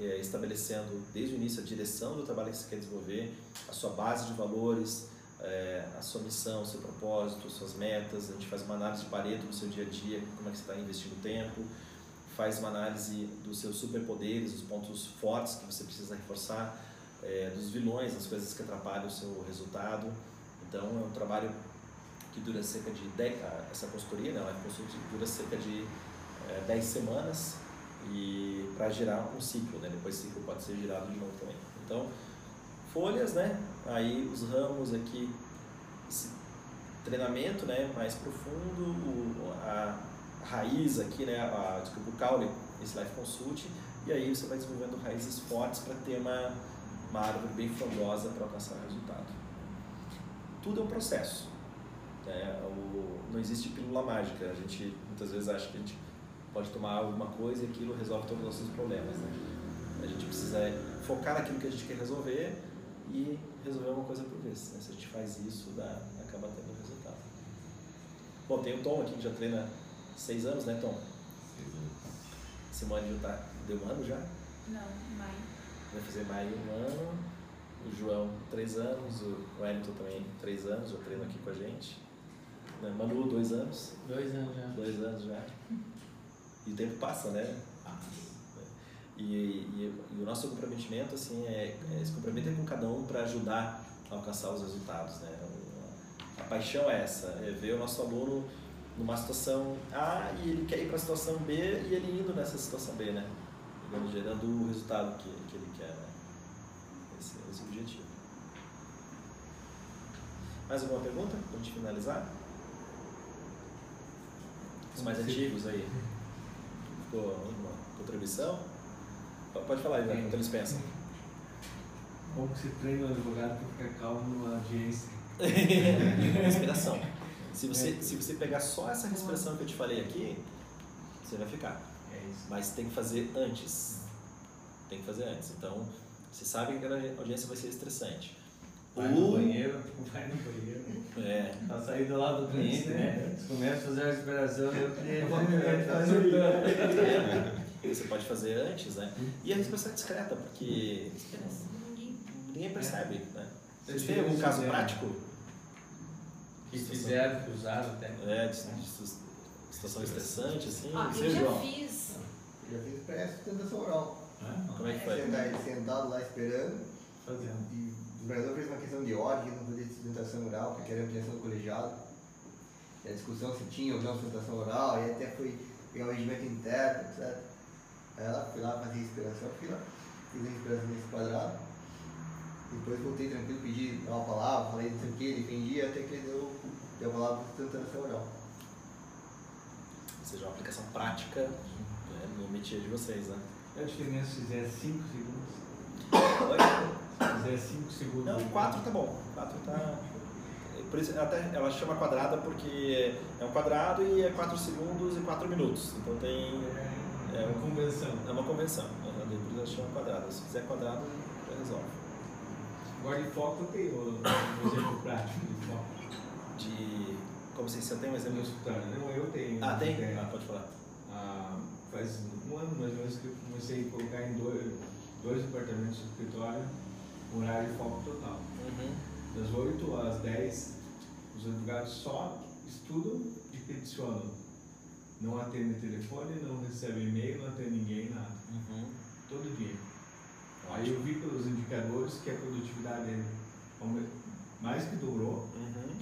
eh, estabelecendo desde o início a direção do trabalho que você quer desenvolver, a sua base de valores, eh, a sua missão, o seu propósito, suas metas. A gente faz uma análise de Pareto no seu dia a dia, como é que você está investindo tempo, faz uma análise dos seus superpoderes, dos pontos fortes que você precisa reforçar, eh, dos vilões, das coisas que atrapalham o seu resultado. Então é um trabalho que dura cerca de 10, ah, essa consultoria, né, Life Consulting, dura cerca de eh, 10 semanas e para girar um ciclo, né? Depois o ciclo pode ser girado de novo também. Então, folhas, né? Aí os ramos aqui, esse treinamento, né? Mais profundo, o, a raiz aqui, né? A, desculpa, o caule, esse Life Consulting, e aí você vai desenvolvendo raízes fortes para ter uma, uma árvore bem frondosa para alcançar o resultado. Tudo é um processo. Né? O, não existe pílula mágica. A gente muitas vezes acha que a gente pode tomar alguma coisa e aquilo resolve todos os nossos problemas. Né? A gente precisa focar naquilo que a gente quer resolver e resolver uma coisa por vez. Né? Se a gente faz isso, dá, acaba tendo resultado. Bom, tem o Tom aqui que já treina seis anos, né, Tom? Simone já tá, deu um ano já? Não, mãe. Vai fazer maio um ano. O João, três anos. O Wellington também, três anos, já treina aqui com a gente. Né, Manu, dois anos. Dois anos já. Dois anos já. E o tempo passa, né? E, e, e o nosso comprometimento, assim, é, é se comprometer com cada um para ajudar a alcançar os resultados, né? A, paixão é essa, é ver o nosso aluno numa situação A e ele quer ir para a situação B e ele indo nessa situação B, né? Gerando, gerando o resultado que, que ele quer, né? Esse, esse é o objetivo. Mais alguma pergunta para a gente finalizar? Os mais antigos aí. Ficou alguma contribuição? P- Pode falar, Ivan, enquanto eles pensam. Como que se treina o advogado para ficar calmo numa audiência? respiração. Se você, se você pegar só essa respiração que eu te falei aqui, você vai ficar. É isso. Mas tem que fazer antes. Tem que fazer antes. Então, você sabe que aquela audiência vai ser estressante. Vai no banheiro, vai no banheiro. É, Pra sair do lado do cliente, né? Você começa a fazer a respiração e o cliente Eu vai você pode fazer antes, né? E a respiração é discreta, porque Ninguém percebe, né? É. Vocês têm algum caso prático? Que fizeram, que usaram até. É, situação estressante, assim? Você, eu já fiz. Já fiz pré-sustentação oral. Como é que foi? Sentar- Sentado lá esperando. Fazendo. E o governador fez uma questão de ordem, não podia sustentação oral, porque era ampliação do colegiado. E a discussão se tinha ou não sustentação oral, e até foi pegar o regimento interno, etc. Aí ela fui lá fazer respiração, fui lá, fiz a respiração nesse quadrado. Depois voltei tranquilo, pedi uma palavra, falei não sei o que, defendi, até que ele deu, deu a palavra de sustentação oral. Ou seja, uma aplicação prática né, no métier de vocês, né? Qual a diferença se fizer 5 segundos? Oi? Se fizer 5 segundos. Não, 4 tá bom. 4 tá. por isso até ela chama quadrada porque é um quadrado e é 4 segundos e 4 minutos. Então tem. É uma convenção. É uma convenção. Isso ela chama quadrada. Se fizer quadrado, já resolve. Agora de foco tem o, um exemplo prático de foco. De. Como assim, você tem um exemplo? escritório. Não, eu tenho. Ah, tem? É. Ah, pode falar. Ah, faz um ano mais ou menos que eu comecei a colocar em dois, dois departamentos do escritório um horário de foco total. Uhum. Das 8 às 10, os advogados só estudam e peticionam. Não atendem telefone, não recebem e-mail, não atendem ninguém, nada. Uhum. Todo dia. Aí eu vi pelos indicadores que a produtividade aume- mais que dobrou. Uhum.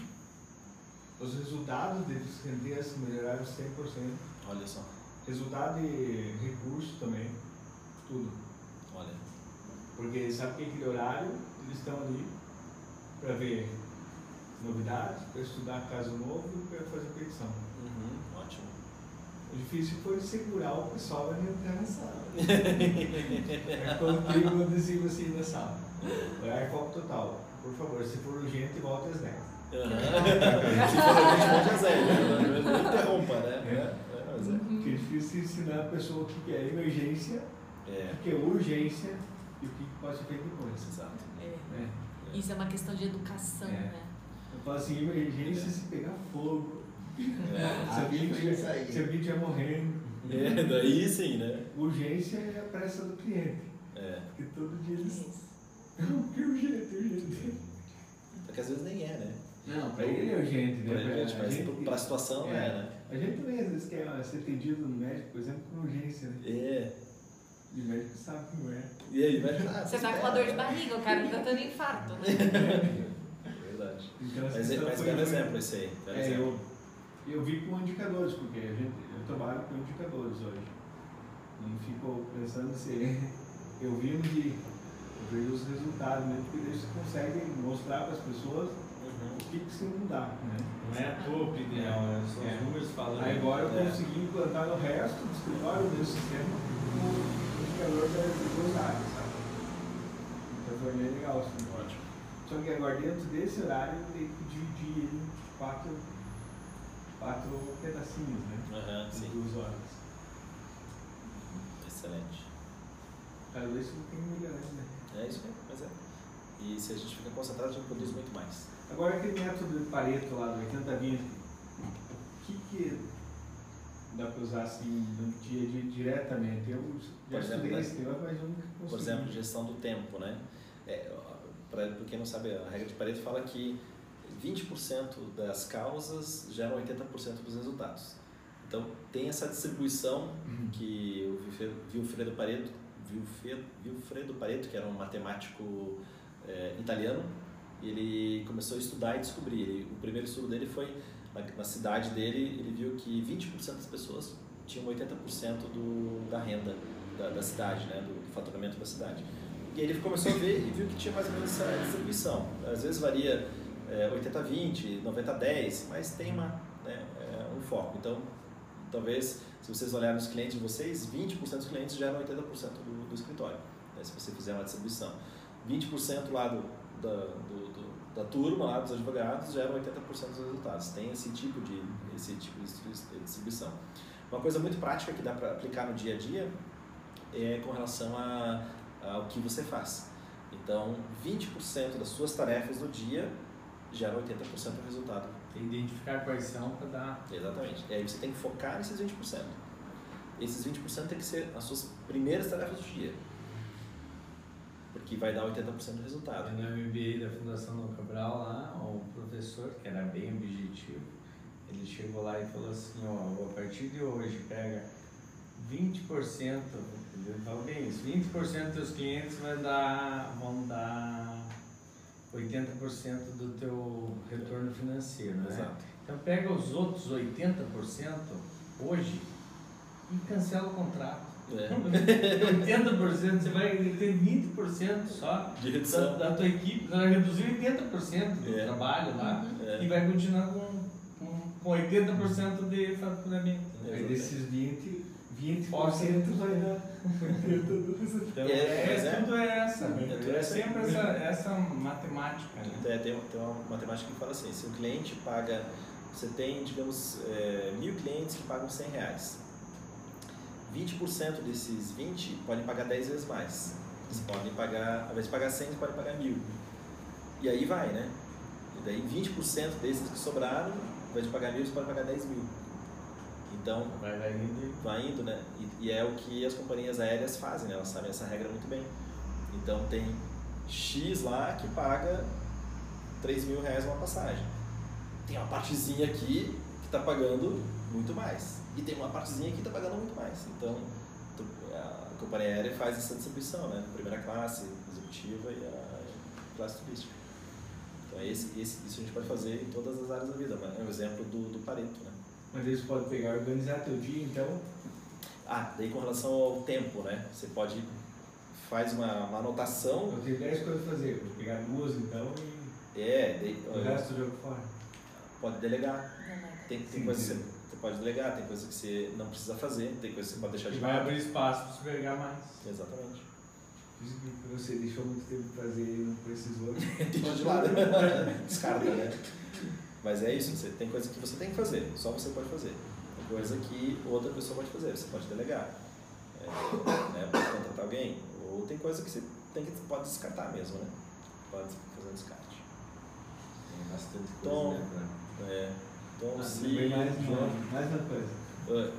Os resultados deles rendiam melhoraram 100%. Olha só. Resultado de recurso também. Tudo. Olha. Porque sabe que aquele horário eles estão ali para ver novidades, para estudar caso novo e para fazer petição. Uhum. Ótimo. O difícil foi segurar o pessoal não entrar na sala. é quando tem um adesivo assim na sala. Horário foco total. Por favor, se for urgente, volte às 10. Uhum. Se for a gente pode fazer, né? Não interrompa, né? É. É, mas é. Porque é difícil ensinar a pessoa o que é emergência, É. o que é urgência e o que pode ser feito depois. Exato. É. né? Isso é uma questão de educação, É. né? Eu falo assim, emergência se pegar fogo. É. Se alguém tiver- se alguém estiver morrendo. É, daí sim, né? Urgência é a pressa do cliente. É. Porque todo dia eles. Isso. Não, que urgente, urgente. Porque às vezes nem é, né? Não, pra ele é urgente, né? Pra, gente, a mas gente- pra situação é, é. né? A gente também às vezes quer ser atendido no médico, por exemplo, com urgência, né? É. E o médico sabe que não é. E aí, vai ah, Você tá com uma dor de barriga, o cara tá tendo infarto, né? Verdade. Então, essa Mas, é- mas belo foi- exemplo esse aí. É, exemplo. eu, eu vi com indicadores, porque a gente, eu trabalho com indicadores hoje. Não fico pensando se eu vi de eu vejo os resultados, né? Porque eles conseguem mostrar para as pessoas Uhum. o que precisa mudar, né? Não é a tua opinião, é só É. os números falando. Aí agora eu É. consegui implantar no resto do escritório do meu sistema o indicador das duas áreas, sabe? Então foi bem legal, assim. Ótimo. Só que agora dentro desse horário eu tenho que dividir ele em quatro, quatro pedacinhos, né? Sim. duas horas. Excelente. Cada vez que tem melhorando, né? É isso aí, mas é. E se a gente fica concentrado, a gente produz muito mais. Agora aquele método de Pareto lá do 80-20, o que, que dá para usar assim no dia a dia diretamente? Eu já Por estudei esse tema, mas eu nunca consegui. Por exemplo, gestão do tempo, né? É, pra quem não sabe, a regra de Pareto fala que 20% das causas geram 80% dos resultados. Então, tem essa distribuição Uhum. que o Vilfredo- Pareto, Vilfredo, Vilfredo Pareto, que era um matemático eh, italiano, ele começou a estudar e descobrir. Ele- o primeiro estudo dele foi na, na cidade dele, ele viu que 20% das pessoas tinham 80% do, da renda da, da cidade, né, do, do faturamento da cidade. E aí ele começou a ver e viu que tinha mais ou menos essa distribuição. Às vezes varia é, 80-20, 90-10, mas tem uma, né, é, um foco. Então, talvez, se vocês olharem os clientes de vocês, 20% dos clientes geram 80% do, do escritório, né, se você fizer uma distribuição. 20% lá do, da, do, do- da turma, lá dos advogados, geram 80% dos resultados. Tem esse tipo de, esse tipo de distribuição. Uma coisa muito prática que dá para aplicar no dia a dia é com relação a, ao que você faz. Então, 20% das suas tarefas do dia geram 80% do resultado. Identificar quais são para dar. Exatamente. E aí você tem que focar nesses 20%. Esses 20% tem que ser as suas primeiras tarefas do dia. Porque vai dar 80% do resultado. No MBA da Fundação Dom Cabral lá, o professor, que era bem objetivo, ele chegou lá e falou assim, ó, a partir de hoje pega 20%, ele falou bem isso, 20% dos clientes vai dar, vão dar 80% do teu retorno financeiro, né? Exato. Então pega os outros 80% hoje e cancela o contrato. É. 80% você vai ter 20% só De da, da tua equipe, você vai reduzir 80% do É. trabalho lá É. e vai continuar com, com, com 80% de faturamento. Aí desses 20, 20% vai dar. Então, É, é, mas é- tudo é essa. É tudo É sempre essa, essa matemática. Né? É, tem, tem uma matemática que fala assim, se um cliente paga, você tem, digamos, é, mil clientes que pagam 100 reais. 20% desses 20 podem pagar 10 vezes mais. Eles podem pagar, ao invés de pagar 100, eles podem pagar mil. E aí vai, né? E daí 20% desses que sobraram, ao invés de pagar mil, eles podem pagar 10 mil. Então, Vai, vai indo e vai indo, né? E, e é o que as companhias aéreas fazem, né? Elas sabem essa regra muito bem. Então tem X lá que paga 3 mil reais uma passagem. Tem uma partezinha aqui que está pagando muito mais. E tem uma partezinha aqui que está pagando muito mais. Então tu- a companhia aérea faz essa distribuição, né? Primeira classe, executiva e a classe turística. Então esse, esse, isso a gente pode fazer em todas as áreas da vida. mas É um exemplo do, do Pareto, né? Mas eles podem pegar e organizar teu dia, então. Ah, daí com relação ao tempo, né? Você pode faz uma, uma anotação. Eu tenho 10 coisas a fazer. Vou pegar duas então e É, daí, o resto eu jogo fora. pode delegar. Delega. Tem, tem coisas que você, você pode delegar, tem coisas que você não precisa fazer, tem coisas que você pode deixar de E vai lado. abrir espaço para você pegar mais. Exatamente. Isso que você deixou muito tempo pra fazer e não precisou. Deixa de lado. Descarta, né? Mas é isso, você tem coisa que você tem que fazer, só você pode fazer. Tem coisa que outra pessoa pode fazer, você pode delegar. É, né, pode contratar alguém. Ou tem coisa que você tem que, pode descartar mesmo, né? Pode fazer um descarte. Tem bastante Tom. coisa, né? É, então, Ah, lembrei mais, uma, mais uma coisa.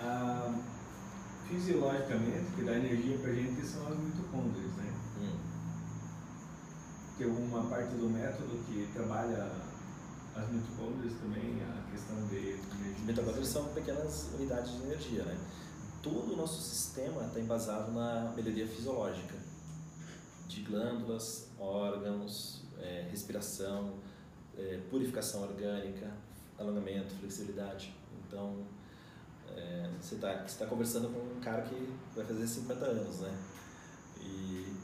Ah, Ah, fisiologicamente, que dá energia pra gente são as mitocôndrias, né? hum, Tem uma parte do método que trabalha as mitocôndrias também, a questão de. Os mitocôndrias são pequenas unidades de energia, né? Todo o nosso sistema está embasado na melhoria fisiológica de glândulas, órgãos, eh, respiração, eh, purificação orgânica, alongamento, flexibilidade. Então, eh, você está tá conversando com um cara que vai fazer 50 anos, né? E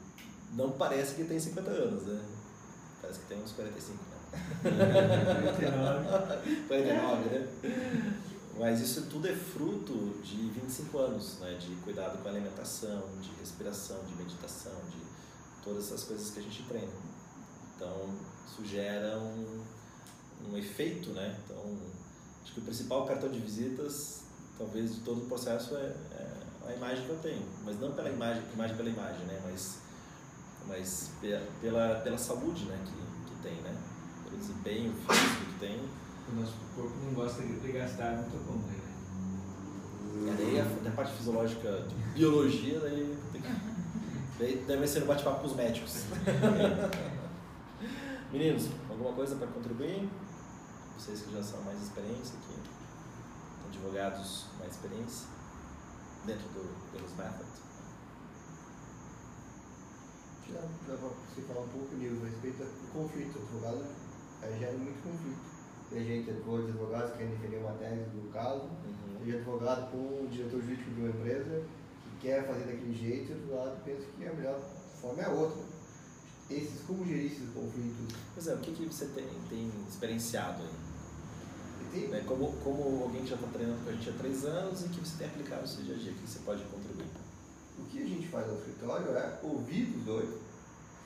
não parece que tem 50 anos, né? Parece que tem uns 45, né? 49, né? Mas isso tudo é fruto de 25 anos, né? De cuidado com a alimentação, de respiração, de meditação, de todas essas coisas que a gente treina. Então, isso gera um, um efeito, né? Então, acho que o principal cartão de visitas, talvez, de todo o processo é, é a imagem que eu tenho. Mas não pela imagem, imagem pela imagem, né? Mas, mas pe- pela, pela saúde, né? Que, que tem, né? Desempenho físico que tem. O nosso corpo não gosta de gastar mitocôndria, né? E daí a, da parte fisiológica de biologia, daí, tem que, daí deve ser um bate-papo com os médicos. Meninos, alguma coisa para contribuir? Vocês que já são mais experientes aqui, advogados com mais experiência dentro do, pelos methods. Já dá pra você falar um pouco, Nilson, a respeito do conflito. O advogado eh, gera muito conflito. Tem gente, advogados, advogados que querem defender uma tese do caso, Uhum. advogado com o diretor jurídico de uma empresa que quer fazer daquele jeito e o advogado pensa que a melhor forma é outra. Esses, como gerir esses conflitos? Pois é, o que, que você tem, tem experienciado aí? Né, Como, como alguém que já está treinando com a gente há três anos e que você tem aplicado no seu dia a dia, que você pode contribuir? O que a gente faz no escritório é ouvir os dois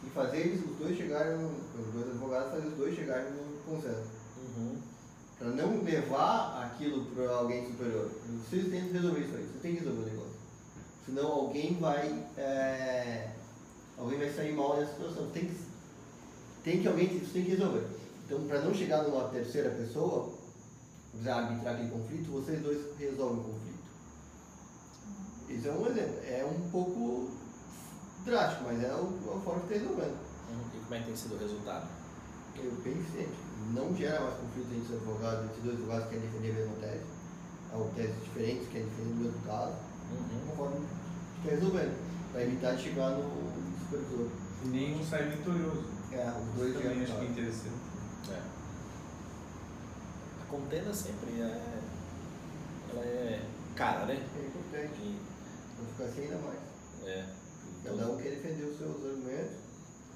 e fazer eles, os dois chegarem, os dois advogados, fazer os dois chegarem no consenso. Uhum. Para não levar aquilo para alguém superior. Vocês têm que resolver isso aí, você tem que resolver o negócio. Senão alguém vai. é, alguém vai sair mal nessa situação. Tem que, tem que alguém você tem que resolver. Então, para não chegar numa terceira pessoa, para arbitrar aquele conflito, vocês dois resolvem o conflito. Isso é um exemplo. É um pouco drástico, mas é o- a forma que está resolvendo. Uhum. E como é que tem sido o resultado? Eu bem eficiente. Não gera mais conflito entre os advogados, entre dois advogados que querem defender a mesma tese, ou teses diferentes que querem defender o mesmo caso, Uhum. uma forma que está resolvendo, para evitar de chegar no supervisor. E nenhum sai vitorioso. É, os dois Também acho que é interessante. É. A contenda sempre é, ela é cara, né? É importante, E, não ficar assim ainda mais. é, Cada um quer defender os seus argumentos.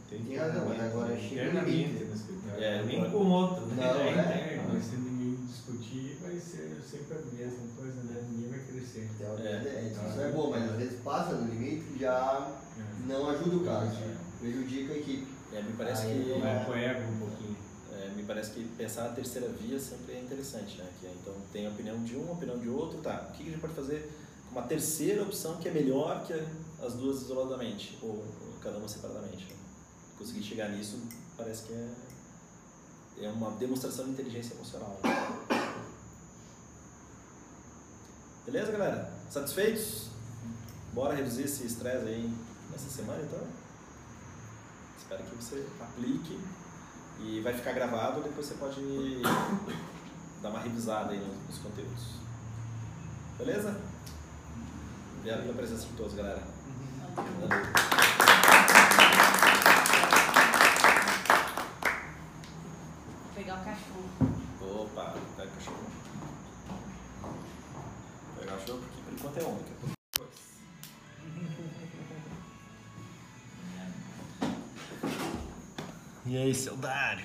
Tem Tem razão, mas agora chega Internamente limite. no. É, nem com o outro. né? Não, É é. interno. Mas se ninguém discutir, vai ser sempre a mesma coisa, né? Ninguém vai crescer. Teoria É. é, isso é bom, mas às vezes passa do limite e já não ajuda o cara, prejudica a equipe. É, me parece Aí que Vai pro ego um pouquinho. É, me parece que pensar na terceira via sempre é interessante, né? Que é, então tem a opinião de um, a opinião de outro, tá? O que que a gente pode fazer com uma terceira opção que é melhor que as duas isoladamente, ou, cada uma separadamente? Conseguir chegar nisso parece que é, é uma demonstração de inteligência emocional. Beleza, galera? Satisfeitos? Bora reduzir esse estresse aí nessa semana, então? Espero que você aplique e vai ficar gravado, depois você pode dar uma revisada aí nos conteúdos. Beleza? Obrigado pela presença de todos, galera. Vou pegar o cachorro. Opa, pega o cachorro. Vou pegar o cachorro porque por enquanto é homem. daqui a pouco- E aí, seu Dário?